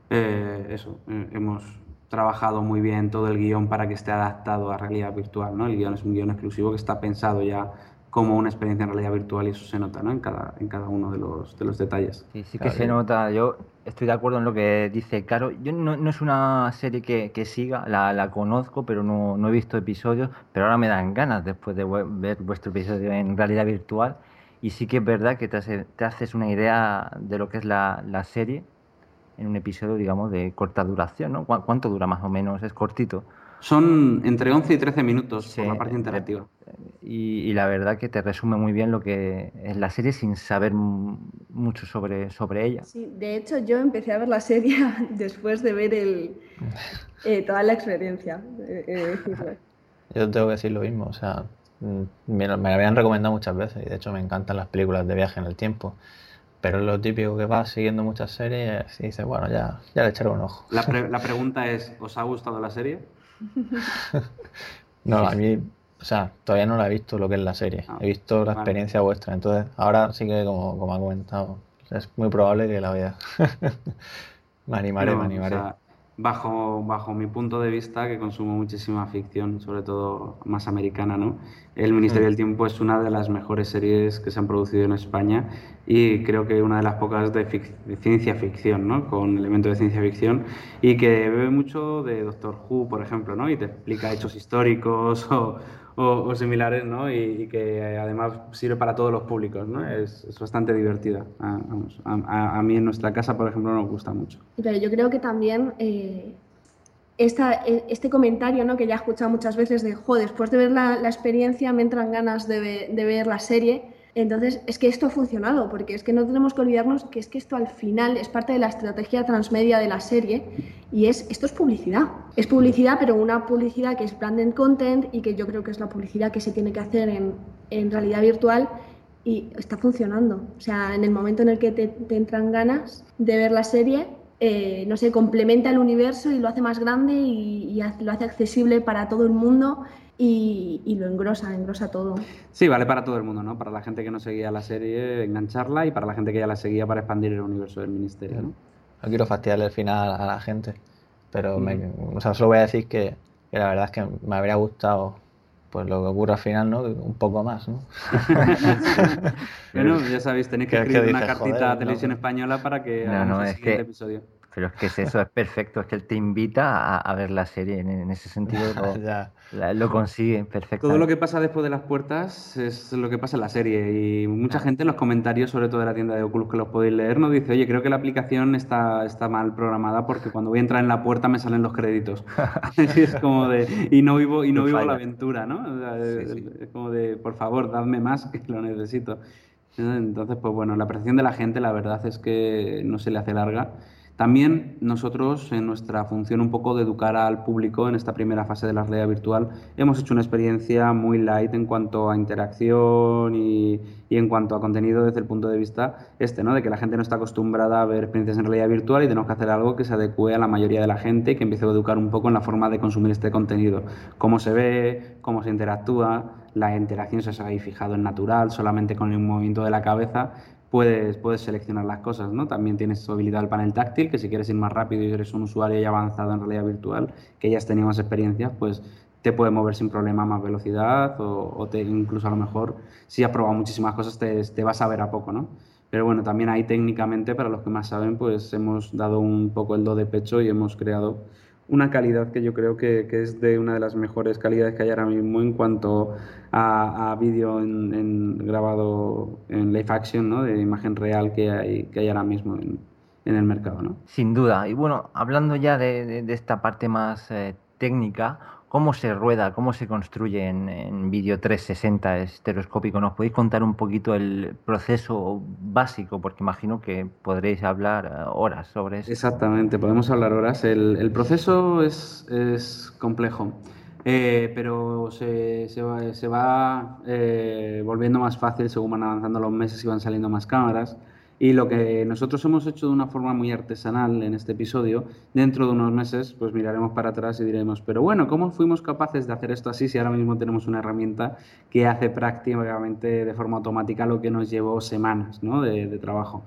eh, eso, eh, hemos trabajado muy bien todo el guion para que esté adaptado a realidad virtual, ¿no? El guion es un guion exclusivo que está pensado ya como una experiencia en realidad virtual y eso se nota ¿no? en, cada, en cada uno de los, de los detalles. Sí, sí que se nota. Yo estoy de acuerdo en lo que dice Caro. Yo no, no es una serie que, que siga, la, la, conozco, pero no, no, he visto episodios, pero ahora me dan ganas después de ver vuestro episodio en realidad virtual. Y sí que es verdad que te, hace, te haces una idea de lo que es la, la, serie en un episodio, digamos, de corta duración, ¿no? ¿Cuánto dura más o menos? ¿Es cortito? Son entre 11 y 13 minutos sí, por la parte interactiva. Y, y, la verdad que te resume muy bien lo que es la serie sin saber mucho sobre, sobre ella. Sí, de hecho yo empecé a ver la serie después de ver el, eh, toda la experiencia. Eh, eh, yo tengo que decir lo mismo, o sea, me, me la habían recomendado muchas veces y de hecho me encantan las películas de viaje en el tiempo. Pero es lo típico que vas siguiendo muchas series y dices, bueno, ya, ya le echaré un ojo. La, pre la pregunta es, ¿os ha gustado la serie? no, a mí, o sea, todavía no la he visto lo que es la serie. Ah, he visto la vale. experiencia vuestra. Entonces, ahora sí que, como, como ha comentado, es muy probable que la vea. me animaré, me animaré. o sea, bajo, bajo mi punto de vista, que consumo muchísima ficción, sobre todo más americana, ¿no? El Ministerio Mm. del Tiempo es una de las mejores series que se han producido en España y creo que una de las pocas de, fic- de ciencia ficción, ¿no? Con elementos de ciencia ficción y que bebe mucho de Doctor Who, por ejemplo, ¿no? Y te explica hechos históricos o, o- similares, ¿no? Y, que además sirve para todos los públicos, ¿no? Es, bastante divertida. A, mí en nuestra casa, por ejemplo, nos gusta mucho. Pero yo creo que también eh, eh, este comentario ¿no? que ya he escuchado muchas veces de, jo, después de ver la, experiencia me entran ganas de ver la serie. Entonces, es que esto ha funcionado, porque es que no tenemos que olvidarnos que es que esto al final es parte de la estrategia transmedia de la serie y es, esto es publicidad. Es publicidad, pero una publicidad que es branded content y que yo creo que es la publicidad que se tiene que hacer en, en realidad virtual y está funcionando. O sea, en el momento en el que te, te entran ganas de ver la serie, eh, no sé, complementa el universo y lo hace más grande y, lo hace accesible para todo el mundo y, y lo engrosa, engrosa todo. Sí, vale para todo el mundo, ¿no? Para la gente que no seguía la serie, engancharla y para la gente que ya la seguía para expandir el universo del ministerio, ¿no? No quiero fastidiarle el final a la gente, pero me- Ujú. o sea, solo voy a decir que, que la verdad es que me habría gustado pues lo que ocurre al final, ¿no? Un poco más, ¿no? Bueno, ya sabéis, tenéis que Que- que escribir una dices, cartita joder, a Televisión no. Española para que No, hagamos no, el es siguiente que- episodio. Pero es que es eso, es perfecto, es que él te invita a, a ver la serie, en, en ese sentido lo, Ya. La- lo consigue perfectamente. Todo lo que pasa después de las puertas es lo que pasa en la serie y mucha gente en los comentarios, sobre todo de la tienda de Oculus que los podéis leer, nos dice, oye, creo que la aplicación está, está mal programada porque cuando voy a entrar en la puerta me salen los créditos. Y es como de, y no vivo, y no vivo la aventura, ¿no? O sea, Sí, es, sí. es como de, por favor, dadme más que lo necesito. Entonces, pues bueno, la apreciación de la gente, la verdad es que no se le hace larga. También nosotros, en nuestra función un poco de educar al público en esta primera fase de la realidad virtual, hemos hecho una experiencia muy light en cuanto a interacción y, y en cuanto a contenido desde el punto de vista este, ¿no? De que la gente no está acostumbrada a ver experiencias en realidad virtual y tenemos que hacer algo que se adecue a la mayoría de la gente y que empiece a educar un poco en la forma de consumir este contenido. Cómo se ve, cómo se interactúa, la interacción se os habéis fijado en natural, solamente con el movimiento de la cabeza, puedes, puedes seleccionar las cosas, ¿no? También tienes habilidad el panel táctil, que si quieres ir más rápido y eres un usuario ya avanzado en realidad virtual, que ya has tenido más experiencias, pues te puede mover sin problema a más velocidad o, te, incluso a lo mejor, si has probado muchísimas cosas, te, te vas a ver a poco, ¿no? Pero bueno, también ahí técnicamente, para los que más saben, pues hemos dado un poco el do de pecho y hemos creado una calidad que yo creo que, que es de una de las mejores calidades que hay ahora mismo en cuanto a, a vídeo en, grabado en live action, ¿no? De imagen real que hay, que hay ahora mismo en, en el mercado, ¿no? Sin duda. Y bueno, hablando ya de, de- de esta parte más eh, técnica, ¿cómo se rueda, cómo se construye en, en vídeo 360 estereoscópico? ¿Nos podéis contar un poquito el proceso básico? Porque imagino que podréis hablar eh, horas sobre eso. Exactamente, podemos hablar horas. El, el proceso es, es complejo, eh, pero se, se va, se va, eh, volviendo más fácil según van avanzando los meses y van saliendo más cámaras. Y lo que nosotros hemos hecho de una forma muy artesanal en este episodio, dentro de unos meses, pues miraremos para atrás y diremos, pero bueno, ¿cómo fuimos capaces de hacer esto así si ahora mismo tenemos una herramienta que hace prácticamente de forma automática lo que nos llevó semanas ¿no? de, trabajo?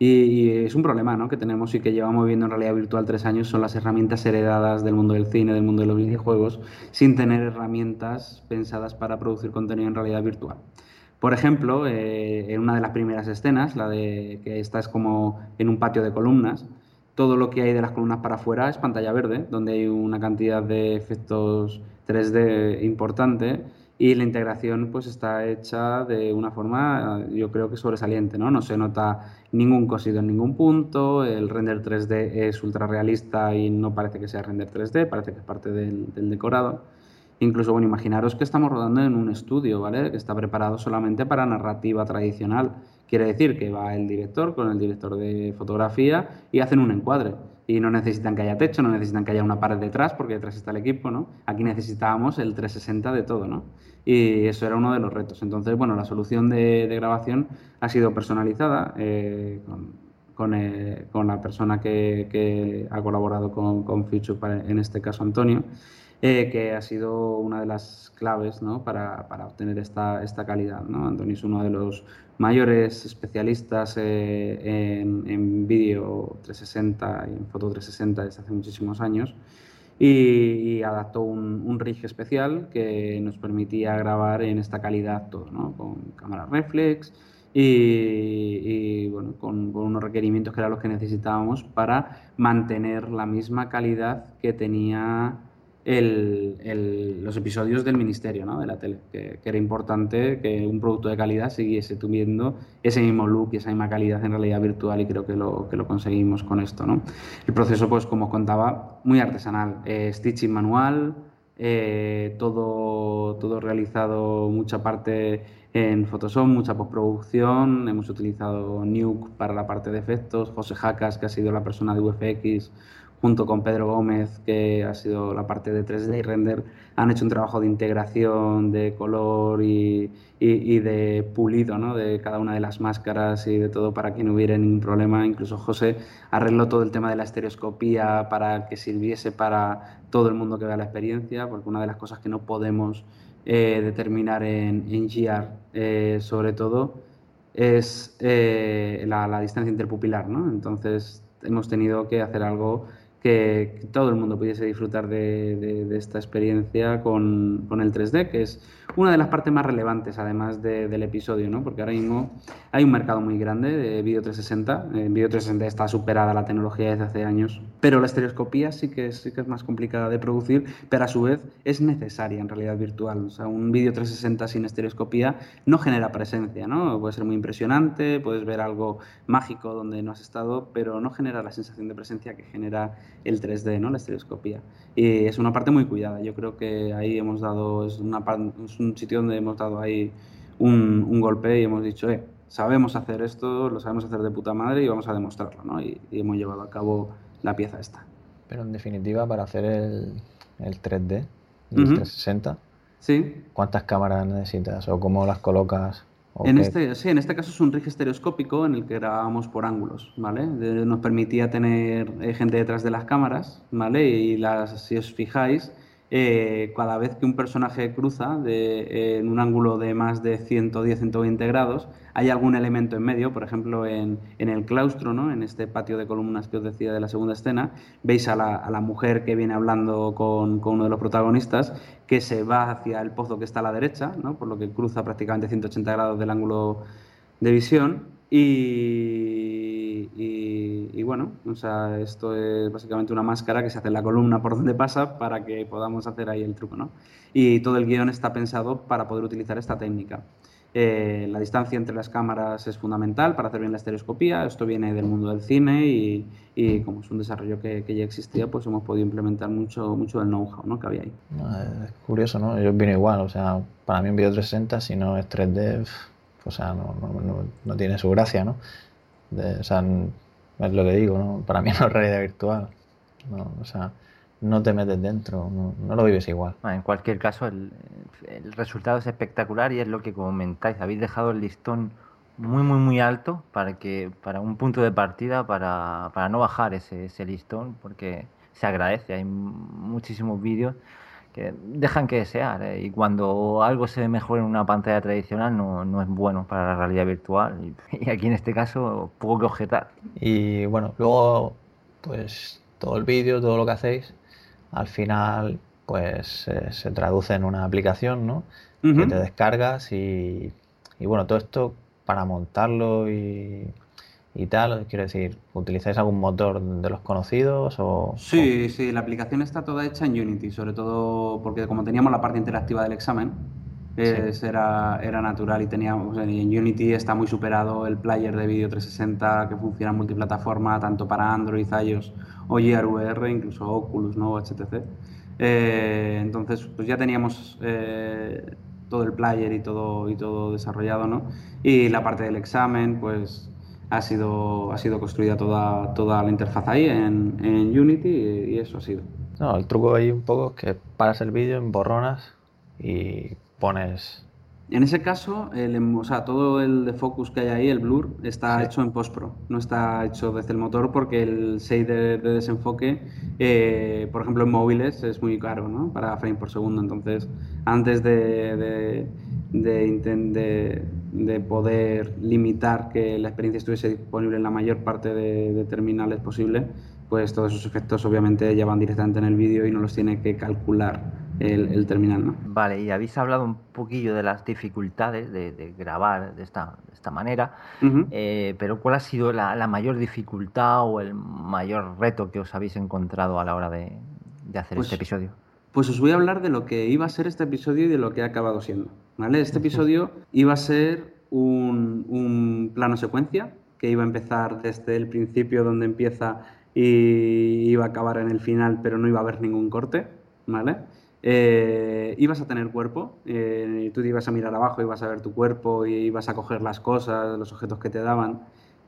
Y, es un problema ¿no? que tenemos y que llevamos viendo en realidad virtual tres años, son las herramientas heredadas del mundo del cine, del mundo de los videojuegos, sin tener herramientas pensadas para producir contenido en realidad virtual. Por ejemplo, eh, en una de las primeras escenas, la de que estás como en un patio de columnas, todo lo que hay de las columnas para afuera es pantalla verde, donde hay una cantidad de efectos 3D importante y la integración pues está hecha de una forma yo creo que sobresaliente, ¿no? No se nota ningún cosido en ningún punto, el render 3D es ultra realista y no parece que sea render 3D, parece que es parte del, del decorado. Incluso, bueno, imaginaros que estamos rodando en un estudio, ¿vale? Que está preparado solamente para narrativa tradicional. Quiere decir que va el director con el director de fotografía y hacen un encuadre. Y no necesitan que haya techo, no necesitan que haya una pared detrás, porque detrás está el equipo, ¿no? Aquí necesitábamos el 360 de todo, ¿no? Y eso era uno de los retos. Entonces, bueno, la solución de, grabación ha sido personalizada eh, con, eh, con, la persona que, ha colaborado con, con en este caso Antonio. Eh, que ha sido una de las claves ¿no? para, para, obtener esta, esta calidad. ¿no? Antonio es uno de los mayores especialistas eh, en, en vídeo 360 y en foto 360 desde hace muchísimos años y, y adaptó un, un, rig especial que nos permitía grabar en esta calidad todo, ¿no? con cámara reflex, y, y, bueno, con, con, unos requerimientos que eran los que necesitábamos para mantener la misma calidad que tenía el, el, los episodios del ministerio, ¿no? de la tele, que, que, era importante que un producto de calidad siguiese tuviendo ese mismo look y esa misma calidad en realidad virtual y creo que lo, que lo conseguimos con esto. ¿no? El proceso, pues como os contaba, muy artesanal, eh, stitching manual, eh, todo, todo realizado, mucha parte en Photoshop, mucha postproducción, hemos utilizado Nuke para la parte de efectos, José Jacas, que ha sido la persona de VFX, junto con Pedro Gómez, que ha sido la parte de 3D y render, han hecho un trabajo de integración de color y, y, de pulido ¿no? de cada una de las máscaras y de todo para que no hubiera ningún problema. Incluso José arregló todo el tema de la estereoscopía para que sirviese para todo el mundo que vea la experiencia, porque una de las cosas que no podemos eh, determinar en, en GR, eh, sobre todo, es eh, la, la, distancia interpupilar. ¿no? Entonces hemos tenido que hacer algo que, todo el mundo pudiese disfrutar de, de, de esta experiencia con, el 3D, que es una de las partes más relevantes, además de, del episodio, ¿no? porque ahora mismo hay un mercado muy grande de Video 360. En Video 360 está superada la tecnología desde hace años, pero la estereoscopía sí que, sí que es más complicada de producir, pero a su vez es necesaria en realidad virtual. O sea, un Video 360 sin estereoscopía no genera presencia, ¿no? puede ser muy impresionante, puedes ver algo mágico donde no has estado, pero no genera la sensación de presencia que genera el 3D, ¿no? la estereoscopía. Y es una parte muy cuidada. Yo creo que ahí hemos dado, es, una, es un sitio donde hemos dado ahí un, un, golpe y hemos dicho, eh, sabemos hacer esto, lo sabemos hacer de puta madre y vamos a demostrarlo, ¿no? Y, y hemos llevado a cabo la pieza esta. Pero en definitiva, para hacer el, el 3D, el uh -huh. 360, ¿Sí? ¿cuántas cámaras necesitas o cómo las colocas? En este, sí, en este caso es un rig estereoscópico en el que grabábamos por ángulos, ¿vale? De, nos permitía tener eh, gente detrás de las cámaras, ¿vale? Y las, si os fijáis, eh, cada vez que un personaje cruza en un ángulo de más de 110, 120 grados, hay algún elemento en medio, por ejemplo, en, en, el claustro, ¿no? en este patio de columnas que os decía de la segunda escena, veis a la, a la mujer que viene hablando con, con, uno de los protagonistas, que se va hacia el pozo que está a la derecha, ¿no? por lo que cruza prácticamente 180 grados del ángulo de visión. Y, y, y, bueno, o sea, esto es básicamente una máscara que se hace en la columna por donde pasa para que podamos hacer ahí el truco, ¿no? Y todo el guion está pensado para poder utilizar esta técnica. Eh, la distancia entre las cámaras es fundamental para hacer bien la estereoscopía. Esto viene del mundo del cine y, y como es un desarrollo que, que, ya existía, pues hemos podido implementar mucho, mucho del know-how ¿no? que había ahí. Es curioso, ¿no? Yo vino igual. O sea, para mí un video 360, si no es 3D, o sea, no, no, no, no tiene su gracia, ¿no? De, o sea, es lo que digo, ¿no? Para mí no es realidad virtual. No, o sea, no te metes dentro, no, no lo vives igual. Bueno, en cualquier caso, el, el, resultado es espectacular y es lo que comentáis. Habéis dejado el listón muy, muy, muy alto para que para un punto de partida para, para no bajar ese, ese listón, porque se agradece. Hay muchísimos vídeos que dejan que desear ¿eh? y cuando algo se ve mejor en una pantalla tradicional no, no es bueno para la realidad virtual y, y, aquí en este caso poco que objetar. Y bueno, luego pues todo el vídeo, todo lo que hacéis, al final pues eh, se traduce en una aplicación, ¿no? Uh -huh. Que te descargas y, y bueno, todo esto para montarlo y, y tal? Quiero decir, ¿utilizáis algún motor de los conocidos? O, sí, sí, la aplicación está toda hecha en Unity, sobre todo porque como teníamos la parte interactiva del examen, es, sí. era, era natural y teníamos, en Unity está muy superado el player de vídeo 360 que funciona multiplataforma tanto para Android, iOS o Gear VR, incluso Oculus, ¿no? HTC. Eh, entonces, pues ya teníamos eh, todo el player y todo, y todo desarrollado, ¿no? Y la parte del examen, pues ha sido, ha sido construida toda, toda la interfaz ahí en, en Unity y, y, eso ha sido. No, el truco ahí un poco es que paras el vídeo en borronas y pones... En ese caso, el, o sea, todo el de focus que hay ahí, el blur, está sí. hecho en postpro, no está hecho desde el motor porque el shader de desenfoque, eh, por ejemplo, en móviles es muy caro, ¿no? Para frame por segundo, entonces antes de, de, de, de de poder limitar que la experiencia estuviese disponible en la mayor parte de, de, terminales posible, pues todos esos efectos obviamente ya van directamente en el vídeo y no los tiene que calcular el, el, terminal. ¿no? Vale, y habéis hablado un poquillo de las dificultades de, grabar de esta, de esta manera, uh -huh. eh, pero ¿cuál ha sido la, la, mayor dificultad o el mayor reto que os habéis encontrado a la hora de, de hacer pues, este episodio? Pues os voy a hablar de lo que iba a ser este episodio y de lo que ha acabado siendo. ¿Vale? Este episodio iba a ser un, un, plano secuencia que iba a empezar desde el principio donde empieza y iba a acabar en el final, pero no iba a haber ningún corte. ¿vale? Eh, ibas a tener cuerpo, eh, tú ibas a mirar abajo, ibas a ver tu cuerpo y ibas a coger las cosas, los objetos que te daban,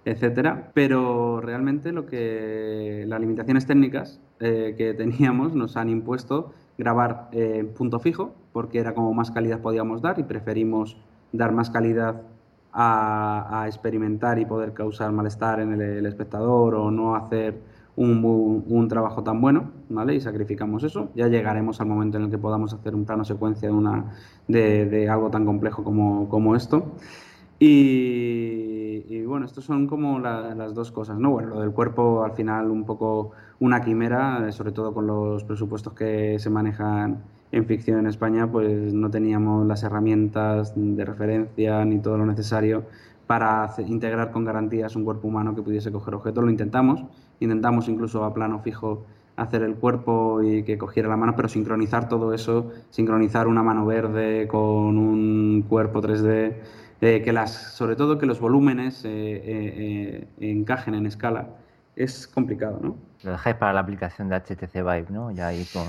etcétera. Pero realmente lo que las limitaciones técnicas eh, que teníamos nos han impuesto grabar eh, punto fijo, porque era como más calidad podíamos dar y preferimos dar más calidad a, experimentar y poder causar malestar en el, espectador o no hacer un, un, un, trabajo tan bueno, ¿vale? Y sacrificamos eso. Ya llegaremos al momento en el que podamos hacer un plano secuencia de, una, de, de algo tan complejo como, como esto. Y, y, bueno, estos son como la, las dos cosas, ¿no? Bueno, lo del cuerpo al final un poco una quimera, sobre todo con los presupuestos que se manejan en ficción en España, pues no teníamos las herramientas de referencia ni todo lo necesario para integrar con garantías un cuerpo humano que pudiese coger objetos. Lo intentamos, intentamos incluso a plano fijo hacer el cuerpo y que cogiera la mano, pero sincronizar todo eso, sincronizar una mano verde con un cuerpo 3D eh, que las, sobre todo que los volúmenes eh, eh, encajen en escala, es complicado, ¿no? Lo dejáis para la aplicación de HTC Vive, ¿no? Ya ahí con...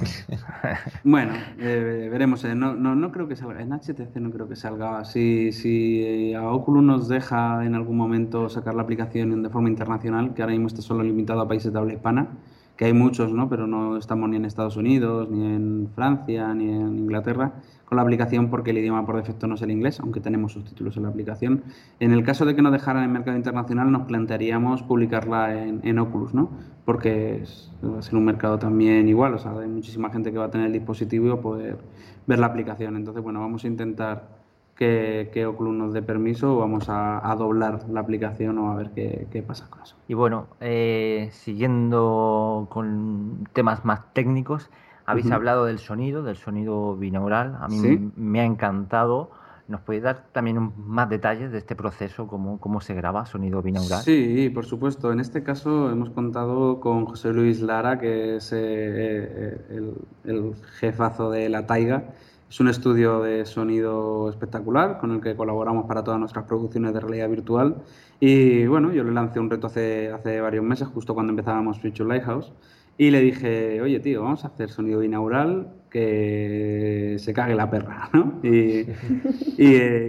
bueno, veremos. No, no, no, creo que salga. En HTC no creo que salga. Si, si a Oculus nos deja en algún momento sacar la aplicación de forma internacional, que ahora mismo está solo limitado a países de habla hispana, que hay muchos, ¿no? Pero no estamos ni en Estados Unidos, ni en Francia, ni en Inglaterra con la aplicación porque el idioma por defecto no es el inglés, aunque tenemos subtítulos en la aplicación. En el caso de que nos dejaran en el mercado internacional, nos plantearíamos publicarla en, Oculus, ¿no? Porque es, va a ser un mercado también igual, o sea, hay muchísima gente que va a tener el dispositivo y va a poder ver la aplicación. Entonces, bueno, vamos a intentar que, Oculus nos dé permiso, vamos a, a, doblar la aplicación o a ver qué, qué pasa con eso. Y bueno, eh, siguiendo con temas más técnicos, habéis uh -huh. hablado del sonido, del sonido binaural. A mí ¿Sí? me ha encantado. ¿Nos podéis dar también un, más detalles de este proceso, cómo, cómo se graba sonido binaural? Sí, por supuesto. En este caso hemos contado con José Luis Lara, que es eh, el, el, jefazo de La Taiga. Es un estudio de sonido espectacular con el que colaboramos para todas nuestras producciones de realidad virtual. Y bueno, yo le lancé un reto hace, hace varios meses, justo cuando empezábamos Future Lighthouse. Y le dije, oye, tío, vamos a hacer sonido binaural que se cague la perra, ¿no? Y, y,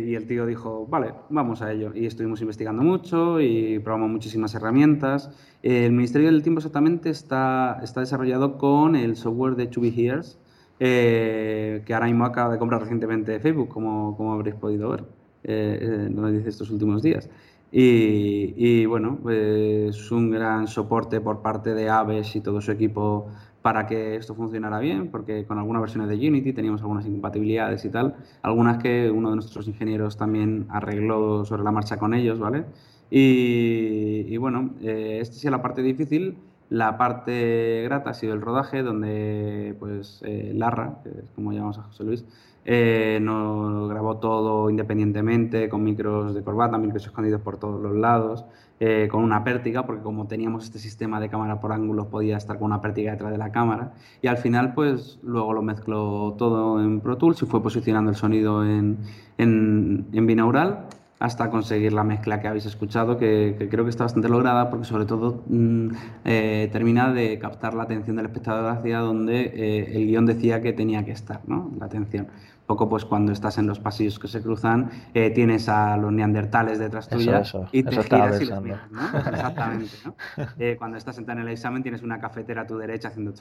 y, el tío dijo, vale, vamos a ello. Y estuvimos investigando mucho y probamos muchísimas herramientas. El Ministerio del Tiempo exactamente está, está desarrollado con el software de Chubby Hears, eh, que ahora mismo acaba de comprar recientemente Facebook, como, como habréis podido ver. eh, nos dice estos últimos días. Y, bueno, pues un gran soporte por parte de Aves y todo su equipo para que esto funcionara bien, porque con algunas versiones de Unity teníamos algunas incompatibilidades y tal, algunas que uno de nuestros ingenieros también arregló sobre la marcha con ellos, ¿vale? Y, bueno, eh, esta sí la parte difícil. La parte grata ha sido el rodaje, donde pues eh, Larra, que es como llamamos a José Luis, eh, nos grabó todo independientemente, con micros de corbata, micros escondidos por todos los lados, eh, con una pértiga, porque como teníamos este sistema de cámara por ángulos, podía estar con una pértiga detrás de la cámara. Y al final, pues luego lo mezcló todo en Pro Tools y fue posicionando el sonido en, en, binaural hasta conseguir la mezcla que habéis escuchado, que, creo que está bastante lograda, porque sobre todo mm, eh, termina de captar la atención del espectador hacia donde eh, el guion decía que tenía que estar, ¿no? La atención. Un poco pues cuando estás en los pasillos que se cruzan, eh, tienes a los neandertales detrás tuya y te giras y los miras, ¿no? Exactamente, ¿no? cuando estás sentado en el examen tienes una cafetera a tu derecha haciendo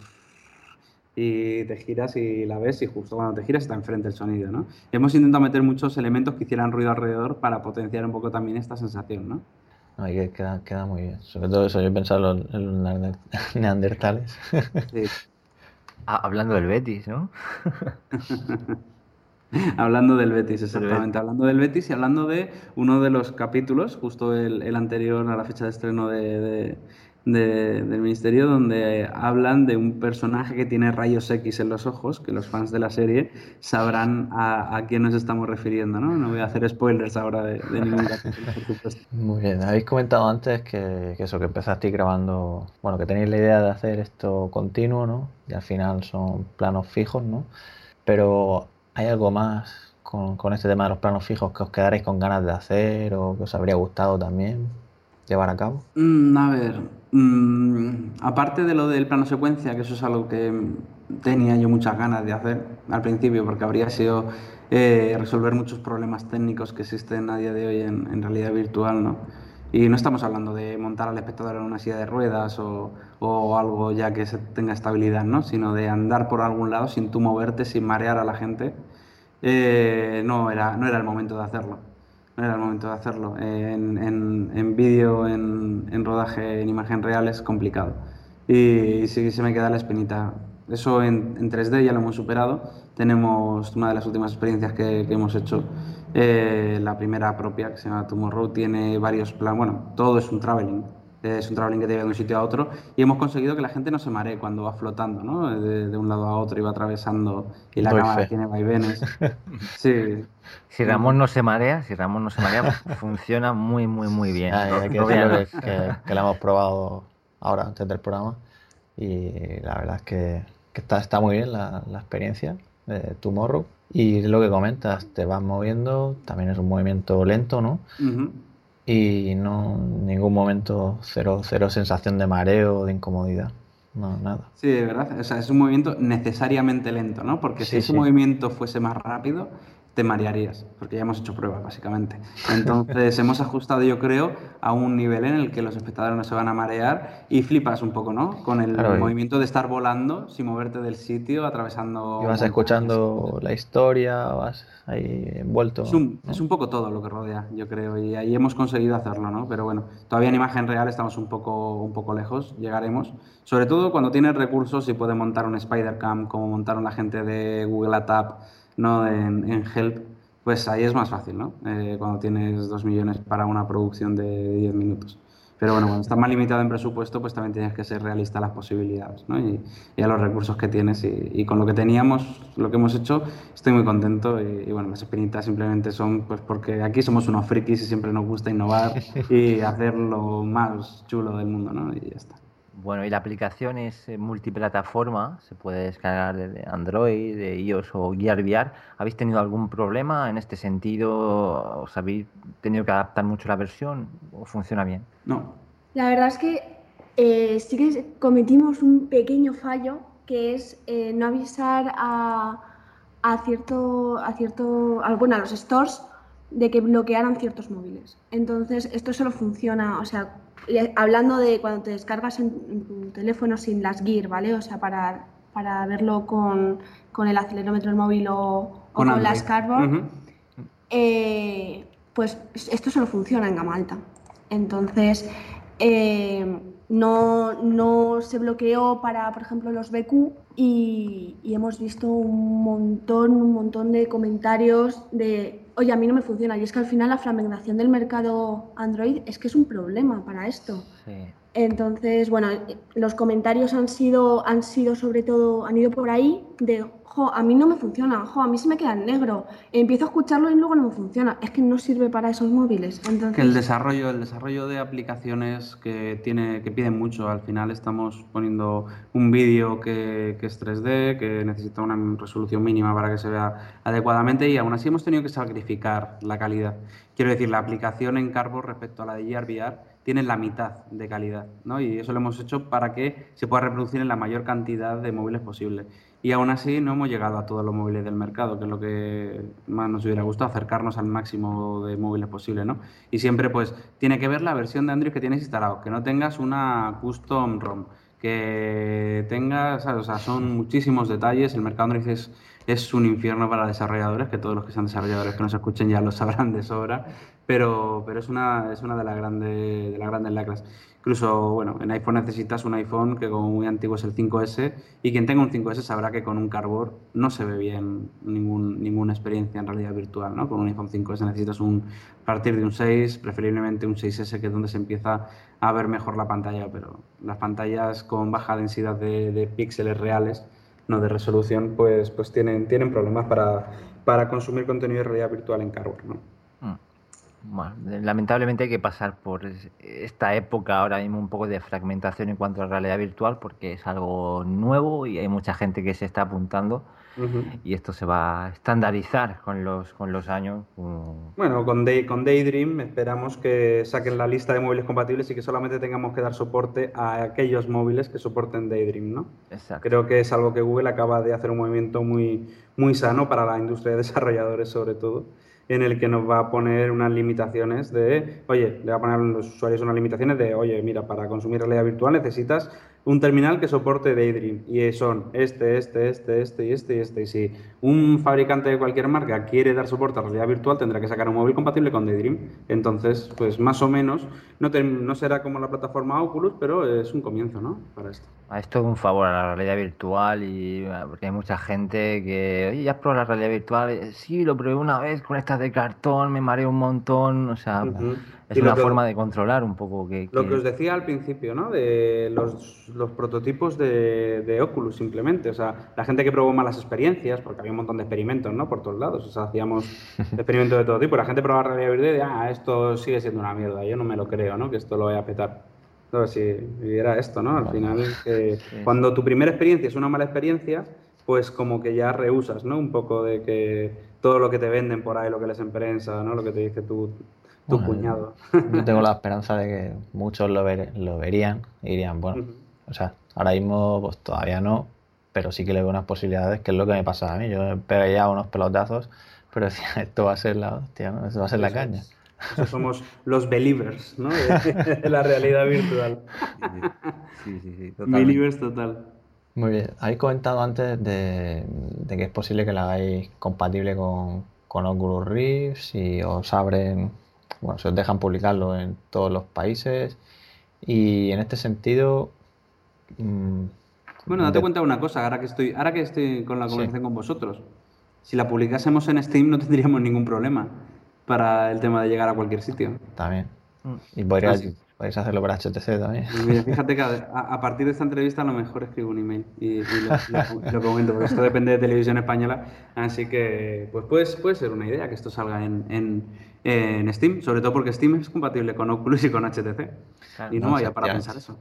y te giras y la ves y justo cuando te giras está enfrente el sonido, ¿no? Hemos intentado meter muchos elementos que hicieran ruido alrededor para potenciar un poco también esta sensación, ¿no? Queda, queda muy bien. Sobre todo eso, yo he pensado en los neandertales. Sí. Ah, hablando del Betis, ¿no? hablando del Betis, exactamente. Hablando del Betis y hablando de uno de los capítulos, justo el, el anterior a la fecha de estreno de del Ministerio donde hablan de un personaje que tiene rayos X en los ojos, que los fans de la serie sabrán a, a quién nos estamos refiriendo, ¿no? No voy a hacer spoilers ahora de, ningún capítulo, por supuesto. Muy bien, habéis comentado antes que, que, eso, que empezasteis grabando, bueno, que tenéis la idea de hacer esto continuo, ¿no? Y al final son planos fijos, ¿no? Pero ¿hay algo más con, este tema de los planos fijos que os quedaréis con ganas de hacer o que os habría gustado también llevar a cabo? Mm, a ver, Mm, aparte de lo del plano secuencia, que eso es algo que tenía yo muchas ganas de hacer al principio, porque habría sido eh, resolver muchos problemas técnicos que existen a día de hoy en, realidad virtual, ¿no? Y no estamos hablando de montar al espectador en una silla de ruedas o, o, algo ya que se tenga estabilidad, ¿no? Sino de andar por algún lado sin tú moverte, sin marear a la gente. Eh, no, era, no era el momento de hacerlo no era el momento de hacerlo. En, en, en vídeo, en, en, rodaje, en imagen real es complicado. Y, sí se me queda la espinita. Eso en, 3D ya lo hemos superado. Tenemos una de las últimas experiencias que, que hemos hecho, eh, la primera propia, que se llama Tomorrow, tiene varios planos. Bueno, todo es un traveling es un traveling que te lleva de un sitio a otro y hemos conseguido que la gente no se maree cuando va flotando, ¿no? De, un lado a otro y va atravesando y la cámara tiene vaivenes. Sí. Si Ramón no se marea, si Ramón no se marea, funciona muy, muy, muy bien. que, que, la hemos probado ahora antes del programa y la verdad es que, está, está muy bien la, la experiencia de Tomorrow. Y lo que comentas, te vas moviendo, también es un movimiento lento, ¿no? y no en ningún momento cero, cero sensación de mareo o de incomodidad. No, nada. Sí, de verdad. O sea, es un movimiento necesariamente lento, ¿no? Porque si ese movimiento fuese más rápido, te marearías, porque ya hemos hecho pruebas, básicamente. Entonces, hemos ajustado, yo creo, a un nivel en el que los espectadores no se van a marear y flipas un poco, ¿no? Con el movimiento de estar volando sin moverte del sitio, atravesando. Y vas escuchando la historia, vas ahí envuelto. Es un, es un, poco todo lo que rodea, yo creo, y ahí hemos conseguido hacerlo, ¿no? Pero bueno, todavía en imagen real estamos un poco, un poco lejos, llegaremos. Sobre todo cuando tienes recursos y puedes montar un Spider Cam, como montaron la gente de Google ATAP ¿no? En, en, Help, pues ahí es más fácil, ¿no? Eh, cuando tienes dos millones para una producción de 10 minutos. Pero bueno, cuando estás más limitado en presupuesto, pues también tienes que ser realista a las posibilidades ¿no? y, y, a los recursos que tienes. Y, y, con lo que teníamos, lo que hemos hecho, estoy muy contento. Y, y, bueno, las espinitas simplemente son pues porque aquí somos unos frikis y siempre nos gusta innovar y hacer lo más chulo del mundo, ¿no? Y ya está. Bueno, y la aplicación es eh, multiplataforma, se puede descargar desde Android, de iOS o Gear VR. ¿Habéis tenido algún problema en este sentido? ¿Os habéis tenido que adaptar mucho la versión o funciona bien? No. La verdad es que eh, sí que cometimos un pequeño fallo, que es eh, no avisar a, a, cierto, a cierto, a, bueno, a los stores de que bloquearan ciertos móviles. Entonces, esto solo funciona, o sea, hablando de cuando te descargas en, tu teléfono sin las gear, ¿vale? O sea, para, para verlo con, con, el acelerómetro del móvil o, con, las cardboard. eh, pues esto solo funciona en gama alta. Entonces, eh, no, no, se bloqueó para, por ejemplo, los BQ y, y, hemos visto un montón, un montón de comentarios de, oye, a mí no me funciona. Y es que al final la fragmentación del mercado Android es que es un problema para esto. Sí. Entonces, bueno, los comentarios han sido, han sido sobre todo, han ido por ahí de, a mí no me funciona, a mí se me queda en negro. Empiezo a escucharlo y luego no me funciona. Es que no sirve para esos móviles. Entonces... Que el desarrollo, el desarrollo de aplicaciones que tiene, que piden mucho. Al final estamos poniendo un vídeo que, es 3D, que necesita una resolución mínima para que se vea adecuadamente y aún así hemos tenido que sacrificar la calidad. Quiero decir, la aplicación en Carbo respecto a la de GRVR tienen la mitad de calidad, ¿no? Y eso lo hemos hecho para que se pueda reproducir en la mayor cantidad de móviles posible. Y aún así no hemos llegado a todos los móviles del mercado, que es lo que más nos hubiera gustado, acercarnos al máximo de móviles posible, ¿no? Y siempre, pues, tiene que ver la versión de Android que tienes instalado, que no tengas una custom ROM, que tengas, o sea, son muchísimos detalles, el mercado Android es es un infierno para desarrolladores, que todos los que sean desarrolladores que nos escuchen ya lo sabrán de sobra, pero, pero es, una, es una de las grandes, de las grandes lacras. Incluso, bueno, en iPhone necesitas un iPhone que como muy antiguo es el 5S y quien tenga un 5S sabrá que con un Cardboard no se ve bien ningún, ninguna experiencia en realidad virtual, ¿no? Con un iPhone 5S necesitas un, partir de un 6, preferiblemente un 6S que es donde se empieza a ver mejor la pantalla, pero las pantallas con baja densidad de, de píxeles reales no de resolución, pues, pues tienen, tienen problemas para, para consumir contenido de realidad virtual en Cardboard. ¿no? Bueno, lamentablemente hay que pasar por esta época ahora mismo un poco de fragmentación en cuanto a realidad virtual porque es algo nuevo y hay mucha gente que se está apuntando y esto se va a estandarizar con los, con los años. Bueno, con, Day, con Daydream esperamos que saquen la lista de móviles compatibles y que solamente tengamos que dar soporte a aquellos móviles que soporten Daydream, ¿no? Exacto. Creo que es algo que Google acaba de hacer un movimiento muy, muy sano para la industria de desarrolladores sobre todo en el que nos va a poner unas limitaciones de, oye, le va a poner a los usuarios unas limitaciones de, oye, mira, para consumir realidad virtual necesitas un terminal que soporte Daydream y son este, este, este, este y este y este. Y si un fabricante de cualquier marca quiere dar soporte a realidad virtual, tendrá que sacar un móvil compatible con Daydream. Entonces, pues más o menos, no, no será como la plataforma Oculus, pero es un comienzo, ¿no? Para esto. A esto un favor a la realidad virtual y porque hay mucha gente que, oye, ya has probado la realidad virtual, eh, sí, lo probé una vez con estas de cartón, me mareo un montón, o sea, es una forma de controlar un poco que, Lo que os decía al principio, ¿no? De los, los prototipos de, de, Oculus simplemente. O sea, la gente que probó malas experiencias, porque había un montón de experimentos, ¿no? Por todos lados. O sea, hacíamos experimentos de todo tipo. La gente probaba realidad virtual y ah, esto sigue siendo una mierda. Yo no me lo creo, ¿no? Que esto lo voy a petar. Entonces, si era esto, ¿no? Al final, cuando tu primera experiencia es una mala experiencia, pues como que ya rehusas, ¿no? Un poco de que todo lo que te venden por ahí, lo que les en prensa, ¿no? Lo que te dice tu, tu cuñado. Yo tengo la esperanza de que muchos lo, lo verían y dirían, bueno, o sea, ahora mismo pues todavía no, pero sí que le veo unas posibilidades, que es lo que me pasa a mí. Yo me pegué ya unos pelotazos, pero decía, esto va a ser la hostia, ¿no? Esto va a ser la caña. somos los believers, ¿no? De, la realidad virtual. Sí, sí, sí, Believers total. Muy bien. Habéis comentado antes de, de, que es posible que la hagáis compatible con, con Oculus Rift y os abren bueno, se os dejan publicarlo en todos los países y en este sentido... Mmm, bueno, date cuenta de una cosa, ahora que estoy, ahora que estoy con la conversación con vosotros, si la publicásemos en Steam no tendríamos ningún problema para el tema de llegar a cualquier sitio. También. Mm. Y podrías, Podéis hacerlo para HTC también. Mira, fíjate que a, partir de esta entrevista a lo mejor escribo un email y, lo, comento, porque esto depende de televisión española, así que pues puede, puede ser una idea que esto salga en, en, Steam, sobre todo porque Steam es compatible con Oculus y con HTC. y no, vaya para pensar eso.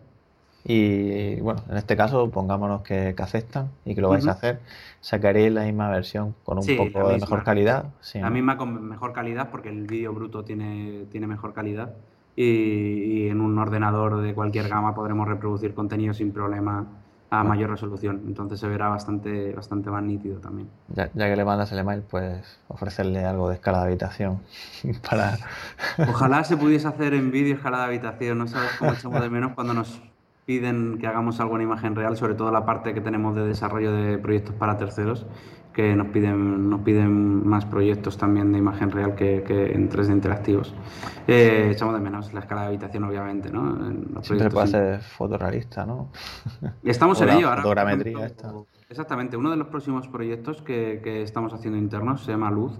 Y bueno, en este caso, pongámonos que, aceptan y que lo vais a hacer, sacaréis la misma versión con un poco de mejor calidad. Sí, la misma con mejor calidad, porque el vídeo bruto tiene, tiene mejor calidad. Y, en un ordenador de cualquier gama podremos reproducir contenido sin problema a mayor resolución. Entonces se verá bastante, bastante más nítido también. Ya, que le mandas el email, pues ofrecerle algo de escala de habitación para... Ojalá se pudiese hacer en vídeo escala de habitación. No sabes cómo echamos de menos cuando nos piden que hagamos alguna imagen real, sobre todo la parte que tenemos de desarrollo de proyectos para terceros que nos piden, nos piden más proyectos también de imagen real que, en 3D interactivos. Eh, echamos de menos la escala de habitación, obviamente, ¿no? Siempre puede ser fotorrealista, ¿no? Estamos en ello ahora. Fotogrametría Exactamente, uno de los próximos proyectos que, que estamos haciendo internos se llama Luz.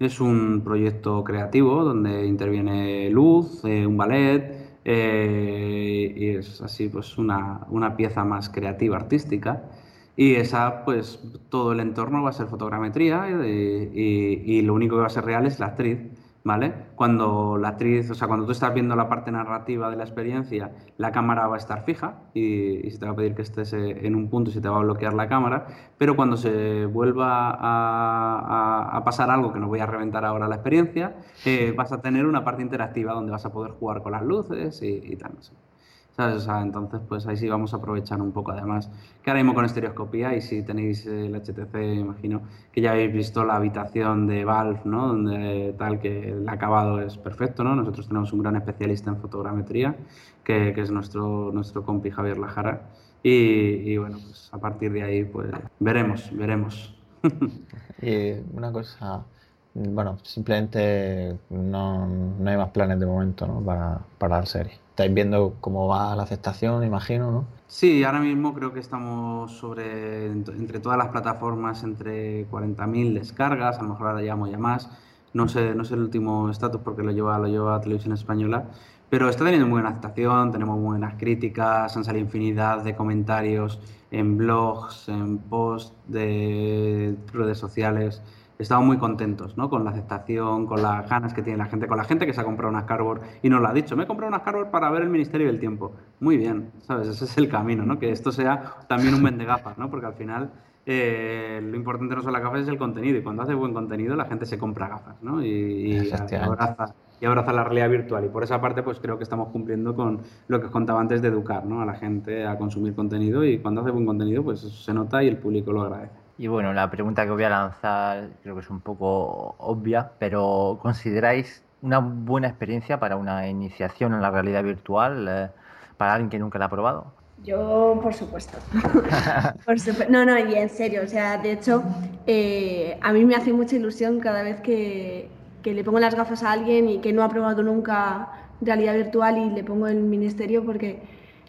Es un proyecto creativo donde interviene luz, eh, un ballet, eh, y es así pues una, una pieza más creativa, artística. Y esa, pues, todo el entorno va a ser fotogrametría y, lo único que va a ser real es la actriz, ¿vale? Cuando la actriz, o sea, cuando tú estás viendo la parte narrativa de la experiencia, la cámara va a estar fija y, se te va a pedir que estés eh, en un punto y se te va a bloquear la cámara, pero cuando se vuelva a, pasar algo que no voy a reventar ahora la experiencia, eh, vas a tener una parte interactiva donde vas a poder jugar con las luces y, tal, no sé entonces, pues ahí sí vamos a aprovechar un poco. Además, que ahora mismo con estereoscopía, y si tenéis el HTC, imagino que ya habéis visto la habitación de Valve, ¿no? Donde tal que el acabado es perfecto, ¿no? Nosotros tenemos un gran especialista en fotogrametría, que, es nuestro, nuestro compi Javier Lajara. Y, bueno, pues a partir de ahí, pues veremos, veremos. y una cosa, bueno, simplemente no, no hay más planes de momento, ¿no? Para, para la serie estáis viendo cómo va la aceptación, imagino, ¿no? Sí, ahora mismo creo que estamos sobre, entre todas las plataformas, entre 40.000 descargas, a lo mejor ahora llamo ya más. No sé, no sé el último estatus porque lo lleva, lo lleva Televisión Española, pero está teniendo muy buena aceptación, tenemos buenas críticas, han salido infinidad de comentarios en blogs, en posts de redes sociales estamos muy contentos ¿no? con la aceptación, con las ganas que tiene la gente, con la gente que se ha comprado una Cardboard y nos lo ha dicho, me he comprado una Cardboard para ver el Ministerio del Tiempo. Muy bien, ¿sabes? Ese es el camino, ¿no? que esto sea también un vende gafas, ¿no? porque al final eh, lo importante no son las gafas, es el contenido y cuando hace buen contenido la gente se compra gafas ¿no? y, abraza, y abraza la realidad virtual y por esa parte pues creo que estamos cumpliendo con lo que os contaba antes de educar ¿no? a la gente a consumir contenido y cuando hace buen contenido pues se nota y el público lo agradece. Y bueno, la pregunta que voy a lanzar creo que es un poco obvia, pero ¿consideráis una buena experiencia para una iniciación en la realidad virtual eh, para alguien que nunca la ha probado? Yo, por supuesto. No, no, y en serio, o sea, de hecho, eh, a mí me hace mucha ilusión cada vez que, le pongo las gafas a alguien y que no ha probado nunca realidad virtual y le pongo el ministerio porque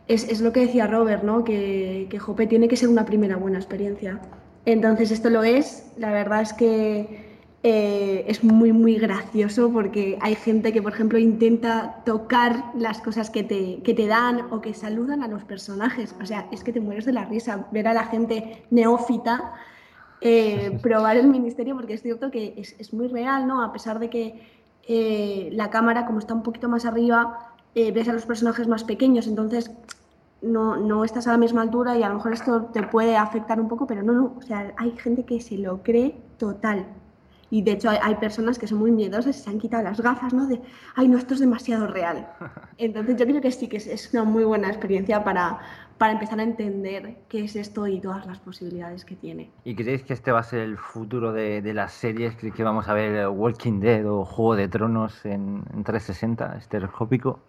es, lo que decía Robert, ¿no? Que, que Jope tiene que ser una primera buena experiencia. Entonces esto lo es, la verdad es que eh, es muy, muy gracioso porque hay gente que, por ejemplo, intenta tocar las cosas que te, que te dan o que saludan a los personajes. O sea, es que te mueres de la risa ver a la gente neófita eh, probar el ministerio porque es cierto que es, es, muy real, ¿no? A pesar de que eh, la cámara, como está un poquito más arriba, ves a los personajes más pequeños, entonces no, no estás a la misma altura y a lo mejor esto te puede afectar un poco, pero no, no, o sea, hay gente que se lo cree total. Y de hecho hay, personas que son muy miedosas y se han quitado las gafas, ¿no? De, ay, no, esto es demasiado real. Entonces yo creo que sí que es, una muy buena experiencia para, para empezar a entender qué es esto y todas las posibilidades que tiene. ¿Y creéis que este va a ser el futuro de, de las series? ¿Creéis que vamos a ver Walking Dead o Juego de Tronos en, en 360, estereoscópico?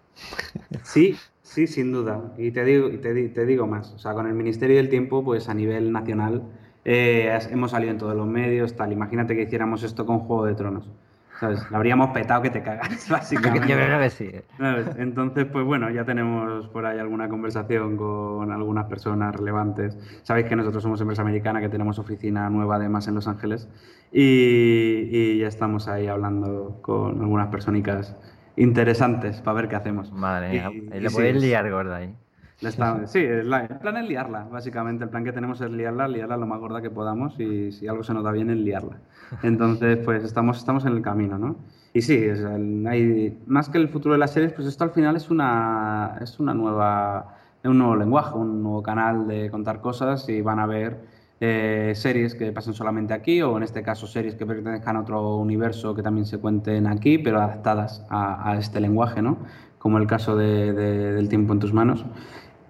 Sí, Sí, sin duda. Y te digo, y te, te, digo más. O sea, con el Ministerio del Tiempo, pues a nivel nacional, eh, hemos salido en todos los medios, tal. Imagínate que hiciéramos esto con Juego de Tronos. ¿Sabes? Lo habríamos petado que te cagas, básicamente. Yo creo que sí. Entonces, pues bueno, ya tenemos por ahí alguna conversación con algunas personas relevantes. Sabéis que nosotros somos empresa americana, que tenemos oficina nueva además en Los Ángeles. Y, y ya estamos ahí hablando con algunas personicas interesantes para ver qué hacemos. Madre mía, le podéis liar gorda ahí. sí, el plan es liarla, básicamente. El plan que tenemos es liarla, liarla lo más gorda que podamos y si algo se nos da bien es liarla. Entonces, pues estamos, estamos en el camino, ¿no? Y sí, hay, más que el futuro de las series, pues esto al final es una, es una nueva, un nuevo lenguaje, un nuevo canal de contar cosas y van a ver eh, series que pasen solamente aquí o en este caso series que pertenezcan a otro universo que también se cuenten aquí, pero adaptadas a, este lenguaje, ¿no? Como el caso de, del tiempo en tus manos.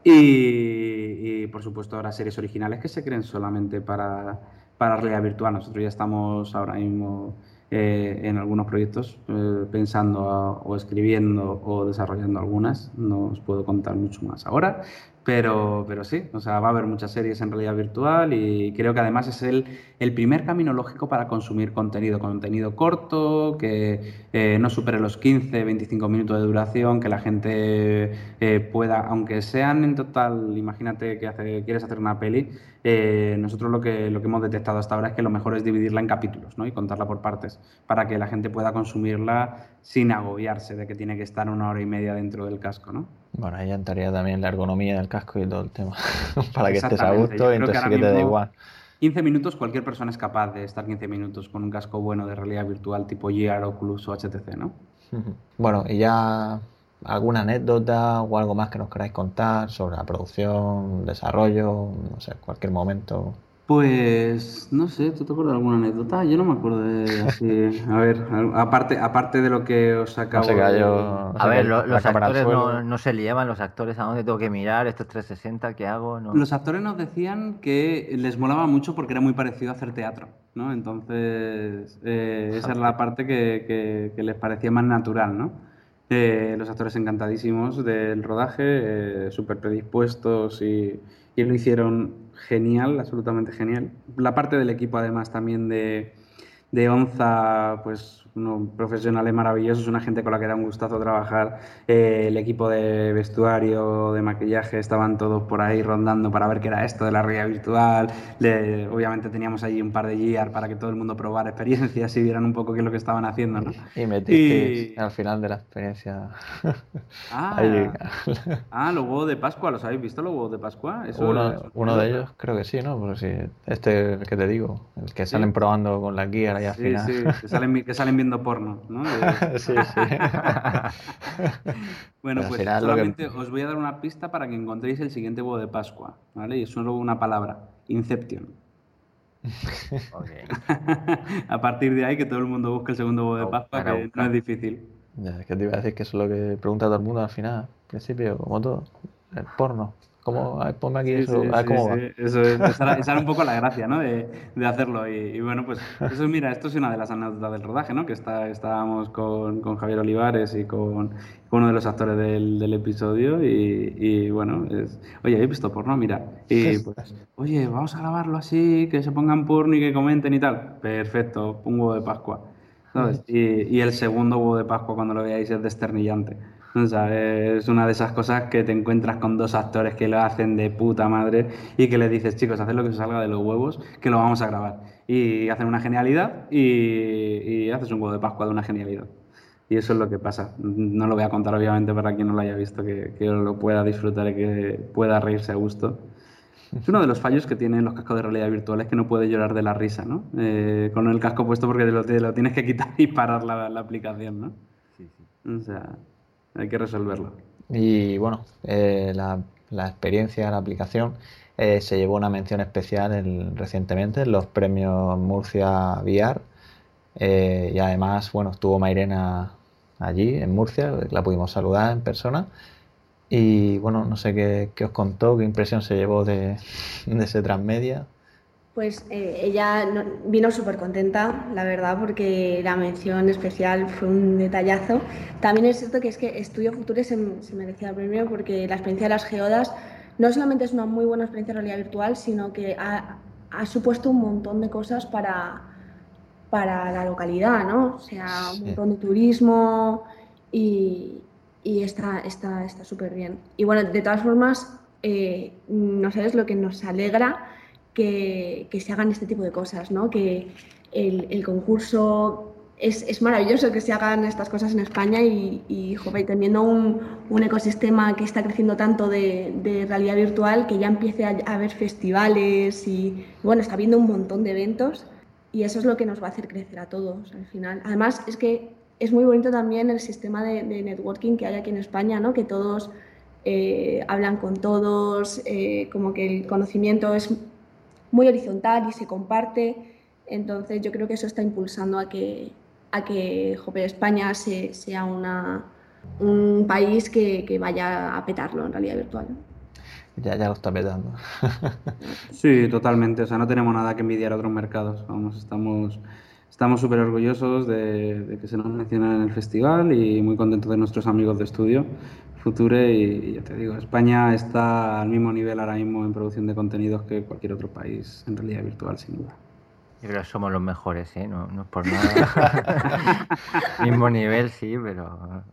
Y, por supuesto ahora series originales que se creen solamente para, para realidad virtual. Nosotros ya estamos ahora mismo eh, en algunos proyectos eh, pensando o escribiendo o desarrollando algunas. No os puedo contar mucho más ahora, Pero, pero sí, o sea, va a haber muchas series en realidad virtual y creo que además es el, el primer camino lógico para consumir contenido, contenido corto, que eh, no supere los 15, 25 minutos de duración, que la gente eh, pueda, aunque sean en total, imagínate que hace, quieres hacer una peli, eh, nosotros lo que, lo que hemos detectado hasta ahora es que lo mejor es dividirla en capítulos ¿no? y contarla por partes, para que la gente pueda consumirla sin agobiarse de que tiene que estar una hora y media dentro del casco, ¿no? Bueno, ahí entraría también la ergonomía del casco y todo el tema, para que estés a gusto y entonces sí que te da igual. 15 minutos, cualquier persona es capaz de estar 15 minutos con un casco bueno de realidad virtual tipo Gear, Oculus o HTC, ¿no? Bueno, y ya alguna anécdota o algo más que nos queráis contar sobre la producción, desarrollo, no sé, cualquier momento. Pues no sé, ¿tú te acuerdas de alguna anécdota? Yo no me acuerdo de así. A ver, aparte, aparte de lo que os acabo se cayó- de- no A sé, ver, que lo- la los actores no, no se liaban, los actores a dónde tengo que mirar, esto es 360, ¿qué hago? No. Los actores nos decían que les molaba mucho porque era muy parecido a hacer teatro, ¿no? Entonces, eh, esa es la parte que, que- que les parecía más natural, ¿no? Eh, los actores encantadísimos del rodaje, eh, súper predispuestos y, y lo hicieron genial, absolutamente genial. La parte del equipo, además, también de, de Onza, pues unos profesionales maravillosos, una gente con la que da un gustazo trabajar. Eh, el equipo de vestuario, de maquillaje, estaban todos por ahí rondando para ver qué era esto de la realidad virtual. Le- obviamente teníamos allí un par de GR para que todo el mundo probara experiencias y vieran un poco qué es lo que estaban haciendo, ¿no? Y metiste Y- al final de la experiencia. Ah, ahí. ah, los huevos de Pascua, ¿los habéis visto los huevos de Pascua? Eso Uno, es- uno de ellos, creo que sí, ¿no? Porque sí, este que te digo, el que salen probando con la guía ahí al Sí, final. sí, que salen, que salen viendo porno, ¿no? De- sí, sí. Bueno, Pero pues que- solamente os voy a dar una pista para que encontréis el siguiente huevo de Pascua, ¿vale? Y es solo una palabra, Inception. A partir de ahí que todo el mundo busque el segundo huevo de Pascua, que no es difícil. Ya, es que te iba a decir que eso es lo que pregunta todo el mundo al final, al principio, como todo, el porno. ¿Cómo? A ver, ponme aquí Sí, eso, sí, a ver sí, cómo va. Eso es, esa era, esa era un poco la gracia, ¿no? De, de hacerlo. Y, y bueno, pues eso, mira, esto es una de las anécdotas del rodaje, ¿no? Que está, estábamos con, con Javier Olivares y con, con uno de los actores del, del episodio y, y, bueno, es, oye, ¿habéis visto porno? Mira. Y pues, oye, vamos a grabarlo así, que se pongan porno y que comenten y tal. Perfecto, un huevo de Pascua. ¿sabes? Y, y el segundo huevo de Pascua, cuando lo veáis, es desternillante. Sea, es una de esas cosas que te encuentras con dos actores que lo hacen de puta madre y que les dices, chicos, haced lo que os salga de los huevos, que lo vamos a grabar. Y hacen una genialidad y, y haces un huevo de Pascua de una genialidad. Y eso es lo que pasa. No lo voy a contar, obviamente, para quien no lo haya visto, que, que lo pueda disfrutar y que pueda reírse a gusto. Es uno de los fallos que tienen los cascos de realidad virtual, es que no puedes llorar de la risa, ¿no? Eh, con el casco puesto porque te lo, te lo tienes que quitar y parar la, la aplicación, ¿no? Sí, sí. O sea, hay que resolverlo. Y bueno, eh, la, experiencia, la aplicación, eh, se llevó una mención especial en- recientemente en los premios Murcia VR. Eh, y además, bueno, estuvo Mairena allí en Murcia, la pudimos saludar en persona. Y bueno, no sé qué, qué os contó, qué impresión se llevó de, de ese transmedia. Pues eh, ella no- vino súper contenta, la verdad, porque la mención especial fue un detallazo. También es cierto que es que Estudio Future se, se merecía el premio porque la experiencia de las geodas no solamente es una muy buena experiencia de realidad virtual, sino que ha, ha supuesto un montón de cosas para, para la localidad, ¿no? O sea, un montón de turismo y, y está está está súper bien. Y bueno, de todas formas, eh, no sabes lo que nos alegra que, que se hagan este tipo de cosas, ¿no? Que el, el concurso es, es maravilloso que se hagan estas cosas en España y, y jope, teniendo un, un ecosistema que está creciendo tanto de, de realidad virtual, que ya empiece a, a haber festivales y bueno, está habiendo un montón de eventos y eso es lo que nos va a hacer crecer a todos al final. Además, es que es muy bonito también el sistema de, de networking que hay aquí en España, ¿no? Que todos eh, hablan con todos, eh, como que el conocimiento es muy horizontal y se comparte. Entonces yo creo que eso está impulsando a que, a que jope, España se- sea una, un país que, que vaya a petarlo en realidad virtual. Ya, ya lo está petando. Sí, totalmente. O sea, no tenemos nada que envidiar a otros mercados. Vamos, estamos, estamos súper orgullosos de, de, que se nos menciona en el festival y muy contentos de nuestros amigos de estudio Future y, ya te digo, España está al mismo nivel ahora mismo en producción de contenidos que cualquier otro país en realidad virtual, sin duda. Yo creo que somos los mejores, ¿eh? No, no es por nada. Mismo nivel, sí, pero...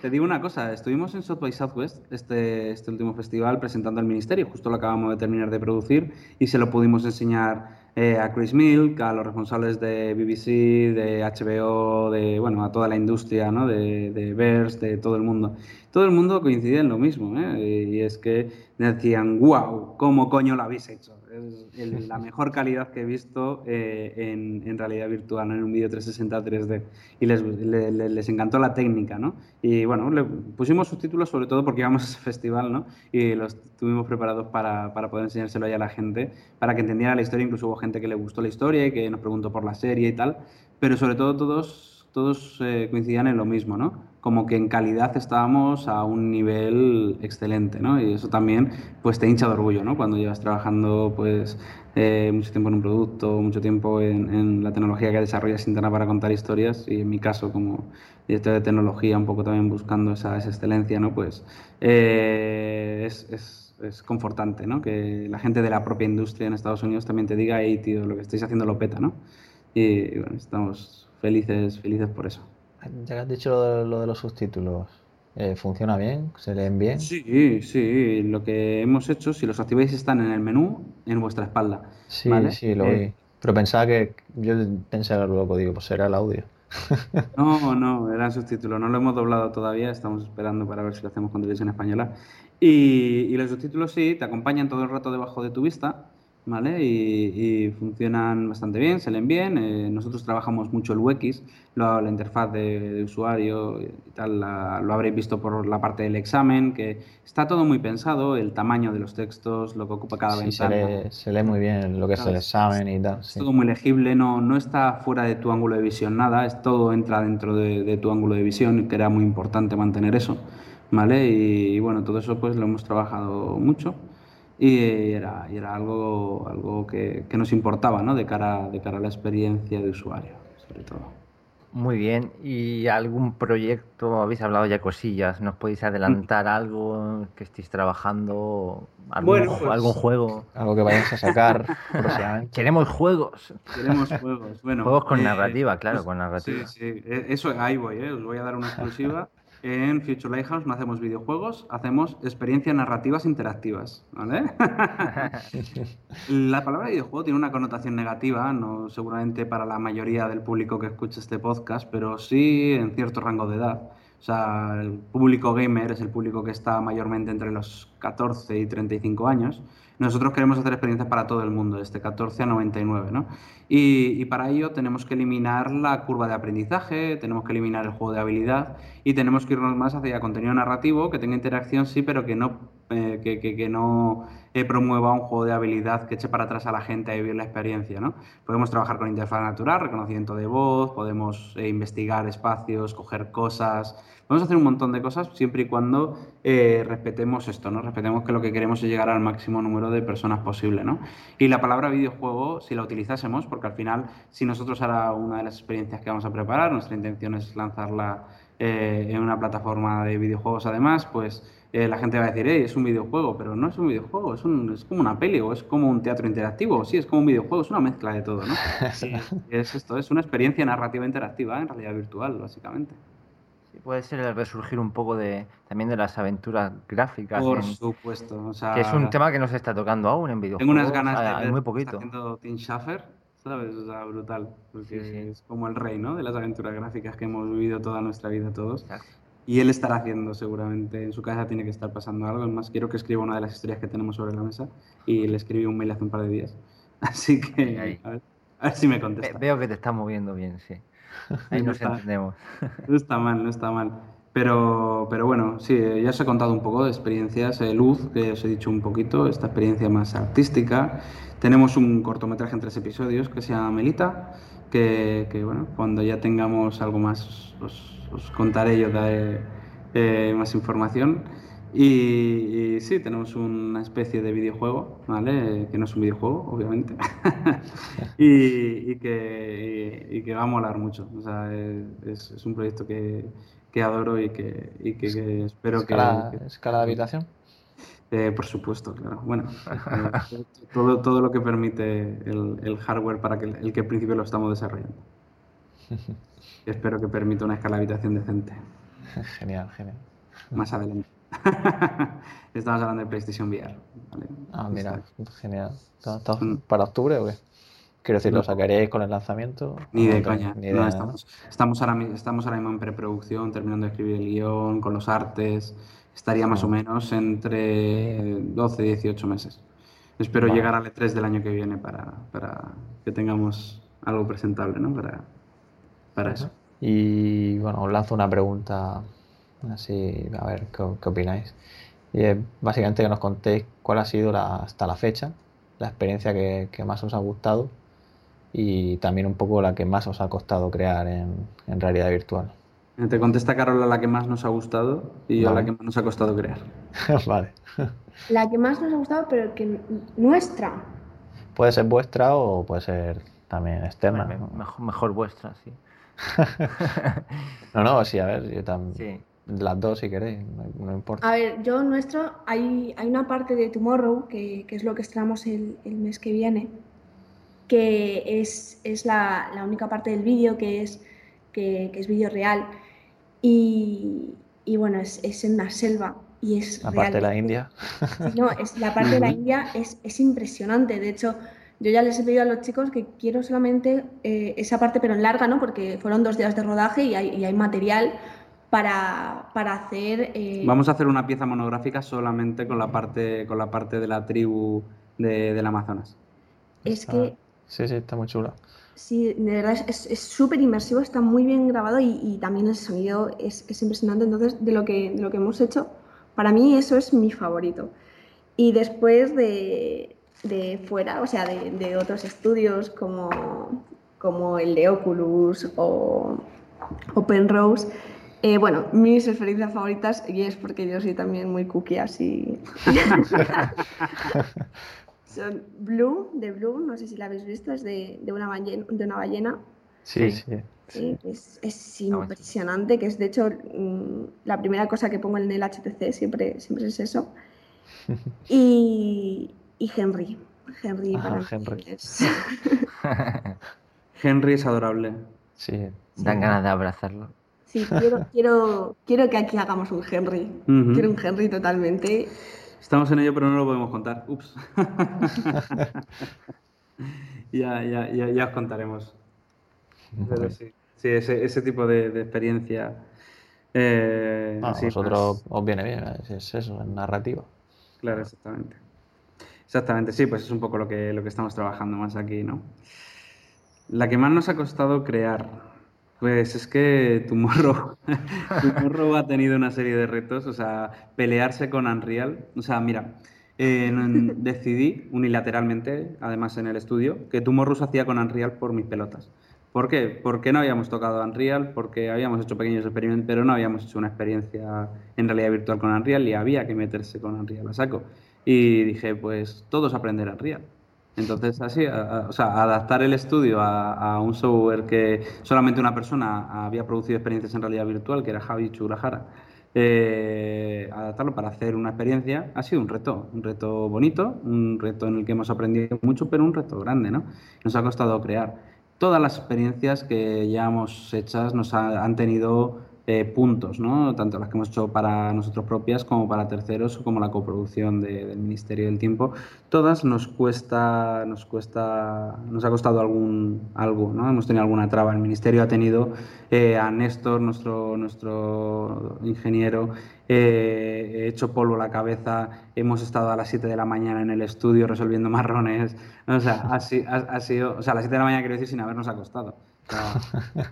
Te digo una cosa, estuvimos en South by Southwest, este, este último festival, presentando al Ministerio, justo lo acabamos de terminar de producir y se lo pudimos enseñar eh, a Chris Milk, a los responsables de BBC, de HBO, de, bueno, a toda la industria, ¿no? De, de de todo el mundo. Todo el mundo coincide en lo mismo, ¿eh? Y es que decían, wow, ¿cómo coño lo habéis hecho? Es la mejor calidad que he visto eh, en, en, realidad virtual, en un vídeo 360 3D. Y les, les, les, encantó la técnica, ¿no? Y bueno, le pusimos subtítulos sobre todo porque íbamos a ese festival, ¿no? Y los tuvimos preparados para, para poder enseñárselo ahí a la gente, para que entendiera la historia. Incluso hubo gente que le gustó la historia y que nos preguntó por la serie y tal. Pero sobre todo todos, todos eh, coincidían en lo mismo, ¿no? como que en calidad estábamos a un nivel excelente, ¿no? Y eso también, pues te hincha de orgullo, ¿no? Cuando llevas trabajando, pues, eh, mucho tiempo en un producto, mucho tiempo en, la tecnología que desarrollas interna para contar historias, y en mi caso, como director de tecnología, un poco también buscando esa, esa excelencia, ¿no? Pues eh, es, es, es, confortante, ¿no? Que la gente de la propia industria en Estados Unidos también te diga, hey, tío, lo que estáis haciendo lo peta, ¿no? Y, y bueno, estamos felices, felices por eso. Ya que has dicho lo de, lo de los subtítulos, eh, ¿funciona bien? ¿Se leen bien? Sí, sí. Lo que hemos hecho, si los activáis, están en el menú, en vuestra espalda. Sí, ¿vale? sí, lo Eh, vi. Pero pensaba que. Yo pensé lo loco, digo, pues será el audio. No, no, eran subtítulos. No lo hemos doblado todavía. Estamos esperando para ver si lo hacemos con televisión española. Y, y los subtítulos sí, te acompañan todo el rato debajo de tu vista. ¿Vale? Y, y funcionan bastante bien, se leen bien. Eh, nosotros trabajamos mucho el UX, lo, la interfaz de, de usuario y tal, la, lo habréis visto por la parte del examen, que está todo muy pensado, el tamaño de los textos, lo que ocupa cada Sí, se ventana. lee, se lee muy bien lo que es el Claro, examen y tal. Es Sí. todo muy legible, no, no está fuera de tu ángulo de visión nada, es todo entra dentro de, de tu ángulo de visión, que era muy importante mantener eso, ¿vale? Y, y bueno, todo eso pues lo hemos trabajado mucho y era, y era algo, algo que, que nos importaba, ¿no? De cara, de cara a la experiencia de usuario, sobre todo. Muy bien. ¿Y algún proyecto? Habéis hablado ya cosillas. ¿Nos podéis adelantar algo que estéis trabajando? ¿Algún, Bueno, pues- algún juego? Algo que vayáis a sacar próximamente. Queremos juegos. Queremos juegos, bueno. Juegos con eh, narrativa, claro, pues, con narrativa. Sí, sí, eh, eso, ahí voy, ¿eh? os voy a dar una exclusiva. En Future Lighthouse no hacemos videojuegos, hacemos experiencias narrativas interactivas, ¿vale? La palabra videojuego tiene una connotación negativa, no seguramente para la mayoría del público que escucha este podcast, pero sí en cierto rango de edad. O sea, el público gamer es el público que está mayormente entre los 14 y 35 años. Nosotros queremos hacer experiencias para todo el mundo, desde 14 a 99, ¿no? Y, y para ello tenemos que eliminar la curva de aprendizaje, tenemos que eliminar el juego de habilidad y tenemos que irnos más hacia contenido narrativo que tenga interacción, sí, pero que no, eh, que, que- que no promueva un juego de habilidad que eche para atrás a la gente a vivir la experiencia, ¿no? Podemos trabajar con interfaz natural, reconocimiento de voz, podemos eh, investigar espacios, coger cosas, podemos hacer un montón de cosas siempre y cuando eh, respetemos esto, ¿no? Respetemos que lo que queremos es llegar al máximo número de personas posible, ¿no? Y la palabra videojuego, si la utilizásemos, porque al final, si nosotros ahora una de las experiencias que vamos a preparar, nuestra intención es lanzarla eh, en una plataforma de videojuegos además, pues eh, la gente va a decir, "Ey, es un videojuego, pero no es un videojuego, es, un- es como una peli o es como un teatro interactivo, sí, es como un videojuego, es una mezcla de todo, ¿no? Es esto, es una experiencia narrativa interactiva en realidad virtual, básicamente. Sí, puede ser el resurgir un poco de también de las aventuras gráficas. Por en- supuesto, o sea, que es un tema que no se está tocando aún en videojuegos. tengo unas ganas de ver muy está haciendo Tim Schafer, ¿sabes? O sea, brutal, porque Sí, sí. es como el rey, ¿no? De las aventuras gráficas que hemos vivido toda nuestra vida todos. Exacto. Y él estará haciendo seguramente, en su cabeza tiene que estar pasando algo. Es más, quiero que escriba una de las historias que tenemos sobre la mesa y le escribí un mail hace un par de días. Así que a ver, a ver si me contesta. veo que te está moviendo bien, sí. Ahí nos Está- entendemos. No está mal, no está mal. Pero, pero bueno, sí, ya os he contado un poco de experiencias. eh, Luz, que os he dicho un poquito, esta experiencia más artística. Tenemos un cortometraje en tres episodios que se llama Melita, que, que, bueno, cuando ya tengamos algo más os, os contaré, yo daré eh, más información. Y, y sí, tenemos una especie de videojuego, ¿vale? Que no es un videojuego, obviamente. y, y que, y, que va a molar mucho. O sea, es, es un proyecto que, que adoro y que, que, que espero ¿Escala, que, que- escala de habitación? eh, por supuesto, claro. Bueno, eh, todo, todo lo que permite el, el hardware para que el, el que al principio lo estamos desarrollando. Espero que permita una escala de habitación decente Genial, genial. más adelante. Estamos hablando de PlayStation VR. ¿vale? Ah, mira, genial. ¿Está- está Mm. ¿Para octubre o qué? Quiero decir, ¿lo No. sacaréis con el lanzamiento? Ni de coña. ni idea, ¿no? estamos, estamos, ahora, estamos ahora mismo en preproducción, terminando de escribir el guion, con los artes. Estaría más o menos entre 12 y 18 meses. Espero Vale. llegar al E3 del año que viene para, para que tengamos algo presentable, ¿no? Para, para eso. Y bueno, os lanzo una pregunta así, a ver qué, qué opináis. Y es básicamente que nos contéis cuál ha sido la- hasta la fecha la experiencia que, que más os ha gustado y también un poco la que más os ha costado crear en, en realidad virtual. Te contesta Carola la que más nos ha gustado y yo Vale. la que más nos ha costado crear. Vale. La que más nos ha gustado, pero que nuestra. Puede ser vuestra o puede ser también externa. Mejor, mejor vuestra, sí. No, no, sí, a ver, yo también. Sí. Las dos si queréis, no, no importa. A ver, yo nuestro, hay, hay una parte de Tomorrow, que, que es lo que estrenamos el, el mes que viene, que es, es la, la única parte del vídeo que es, que, que es vídeo real. Y, y bueno, es, es en una selva y es La parte de la India. Sí, No, es, la parte de la India es, es impresionante. De hecho, yo ya les he pedido a los chicos que quiero solamente eh, esa parte, pero en larga, ¿no? Porque fueron dos días de rodaje y hay, y hay material para, para hacer. eh, Vamos a hacer una pieza monográfica solamente con la parte, con la parte de la tribu de, del Amazonas. es Está- que Sí, sí, está muy chula. sí, de verdad es- es es súper inmersivo, está muy bien grabado y, y también el sonido es, es impresionante. Entonces, de lo, que, de lo que hemos hecho, para mí eso es mi favorito. Y después de, de fuera, o sea, de, de otros estudios como, como el de Oculus o Openrose, eh, bueno, mis experiencias favoritas, y es porque yo soy también muy cookie así. Son Blue, de Blue, no sé si la habéis visto, es de, de una, ballena, de una ballena. Sí, Sí. sí. Sí, que es, es impresionante, que es de hecho mm, la primera cosa que pongo en el HTC, siempre, siempre es eso. Y, y Henry. Henry Ajá, para Henry. es- Henry es adorable. Sí. Dan ganas de abrazarlo. Sí, quiero, quiero, quiero que aquí hagamos un Henry. Quiero un Henry totalmente. Estamos en ello, pero no lo podemos contar. Ups. ya, ya, ya, ya os contaremos. Pero sí, sí, ese, ese tipo de, de experiencia. eh, Ah, a vosotros más- os viene bien, es eso, es narrativa. Claro, exactamente. Exactamente, sí, pues es un poco lo que, lo que estamos trabajando más aquí, ¿no? La que más nos ha costado crear, pues es que Tomorrow, Tomorrow ha tenido una serie de retos, o sea, pelearse con Unreal, o sea, mira, decidí unilateralmente, además en el estudio, que Tomorrow se hacía con Unreal por mis pelotas. ¿Por qué? Porque no habíamos tocado Unreal, porque habíamos hecho pequeños experimentos, pero no habíamos hecho una experiencia en realidad virtual con Unreal y había que meterse con Unreal a saco. Y dije, pues todos aprender Unreal. Entonces, así, o sea, adaptar el estudio a, a un software que solamente una persona había producido experiencias en realidad virtual, que era Javi Churajara, eh, adaptarlo para hacer una experiencia ha sido un reto, un reto bonito, un reto en el que hemos aprendido mucho, pero un reto grande, ¿no? Nos ha costado crear. Todas las experiencias que ya hemos hechas nos ha- han tenido eh, puntos, ¿no? Tanto las que hemos hecho para nosotros propias como para terceros, como la coproducción de- del Ministerio del Tiempo. Todas nos cuesta, nos cuesta, nos ha costado algún algo, ¿no? Hemos tenido alguna traba. El Ministerio ha tenido eh, a Néstor, nuestro, nuestro ingeniero, eh, hecho polvo la cabeza. Hemos estado a las 7 de la mañana en el estudio resolviendo marrones. O sea, ha, si- ha- ha sido, o sea, a las 7 de la mañana quiero decir sin habernos acostado.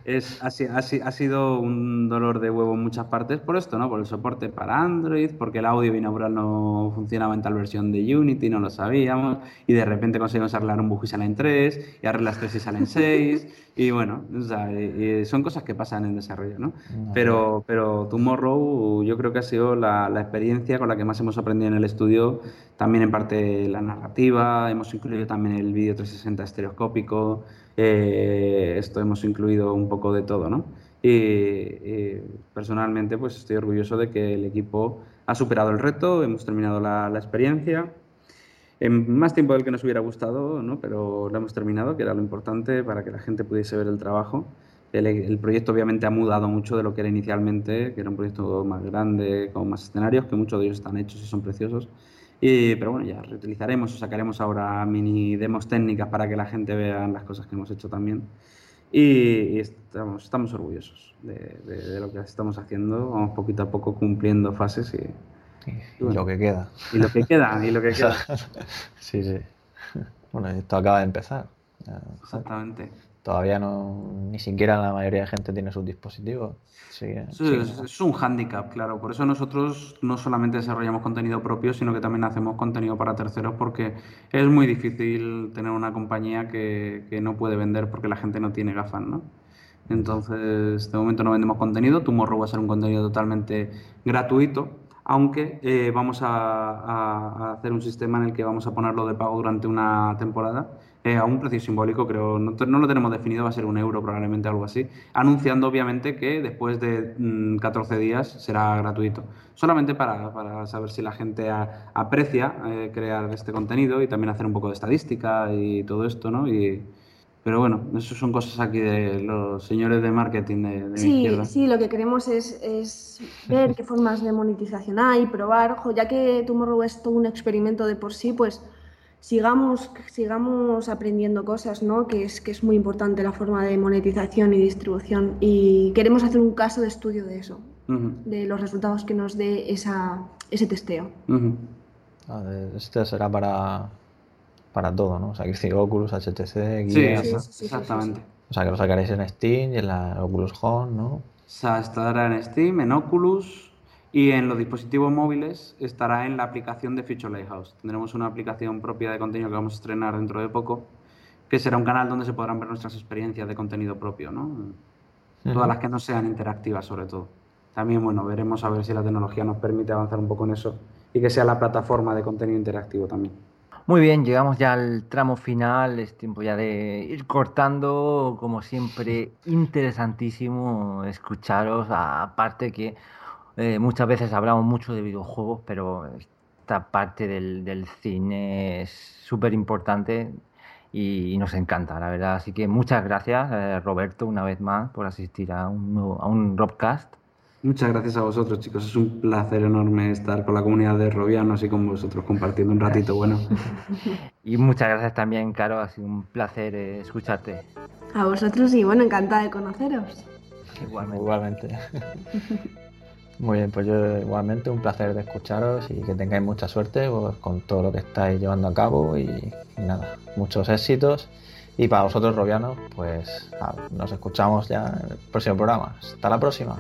Es, ha, ha, sido un dolor de huevo en muchas partes por esto, ¿no? Por el soporte para Android, porque el audio binaural no funcionaba en tal versión de Unity, no lo sabíamos, y de repente conseguimos arreglar un bug y salen 3, y arreglas 3 y salen 6, y bueno, son cosas que pasan en desarrollo, ¿no? Pero, pero Tomorrow yo creo que ha sido la, la experiencia con la que más hemos aprendido en el estudio, también en parte la narrativa, hemos incluido también el vídeo 360 estereoscópico, eh, esto hemos incluido un poco de todo, ¿no? Y, personalmente pues estoy orgulloso de que el equipo ha superado el reto, hemos terminado la, experiencia en más tiempo del que nos hubiera gustado, ¿no? pero lo hemos terminado, que era lo importante para que la gente pudiese ver el trabajo. El, el, proyecto obviamente ha mudado mucho de lo que era inicialmente, que era un proyecto más grande, con más escenarios, que muchos de ellos están hechos y son preciosos. Y, pero bueno, ya reutilizaremos o sacaremos ahora mini demos técnicas para que la gente vea las cosas que hemos hecho también. Y, estamos, estamos orgullosos de, de, lo que estamos haciendo. Vamos poquito a poco cumpliendo fases y, y, lo que queda. Y lo que queda, y lo que queda. sí, sí. Bueno, esto acaba de empezar. Exactamente todavía no ni siquiera la mayoría de gente tiene sus dispositivos. Sí, es, un hándicap, claro. Por eso nosotros no solamente desarrollamos contenido propio, sino que también hacemos contenido para terceros porque es muy difícil tener una compañía que, que no puede vender porque la gente no tiene gafas, ¿no? Entonces, de momento no vendemos contenido. Tomorrow va a ser un contenido totalmente gratuito, aunque eh, vamos a, a, hacer un sistema en el que vamos a ponerlo de pago durante una temporada a un precio simbólico, creo, no, lo tenemos definido, va a ser un euro probablemente, algo así, anunciando obviamente que después de 14 mm, días será gratuito, solamente para, saber si la gente aprecia eh, crear este contenido y también hacer un poco de estadística y todo esto, ¿no? Y, pero bueno, eso son cosas aquí de los señores de marketing de, de sí, izquierda. Sí, lo que queremos es, es ver qué formas de monetización hay, probar, ojo, ya que Tomorrow es todo un experimento de por sí, pues sigamos, sigamos aprendiendo cosas, ¿no? que, es, que es muy importante la forma de monetización y distribución. Y queremos hacer un caso de estudio de eso, de los resultados que nos dé esa, ese testeo. este será para, para todo, ¿no? O sea, que Oculus, HTC, Guía, sí, exactamente. O sea, que lo sacaréis en Steam y en la Oculus Home, ¿no? O sea, estará en Steam, en Oculus, y en los dispositivos móviles estará en la aplicación de Future Lighthouse. Tendremos una aplicación propia de contenido que vamos a estrenar dentro de poco, que será un canal donde se podrán ver nuestras experiencias de contenido propio, ¿no? Todas las que no sean interactivas, sobre todo. También, bueno, veremos a ver si la tecnología nos permite avanzar un poco en eso y que sea la plataforma de contenido interactivo también. Muy bien, llegamos ya al tramo final, es tiempo ya de ir cortando, como siempre, interesantísimo escucharos, aparte que eh, muchas veces hablamos mucho de videojuegos, pero esta parte del, cine es súper importante y, nos encanta, la verdad. Así que muchas gracias, eh, Roberto, una vez más, por asistir a un, a un Robcast. Muchas gracias a vosotros, chicos. Es un placer enorme estar con la comunidad de Robianos y con vosotros compartiendo un ratito bueno. y muchas gracias también, Caro. Ha sido un placer eh, escucharte. A vosotros y bueno, encantada de conoceros. Igualmente. Igualmente. Muy bien, pues yo igualmente un placer de escucharos y que tengáis mucha suerte pues, con todo lo que estáis llevando a cabo y, nada, muchos éxitos. Y para vosotros, Robianos, pues nos escuchamos ya en el próximo programa. Hasta la próxima.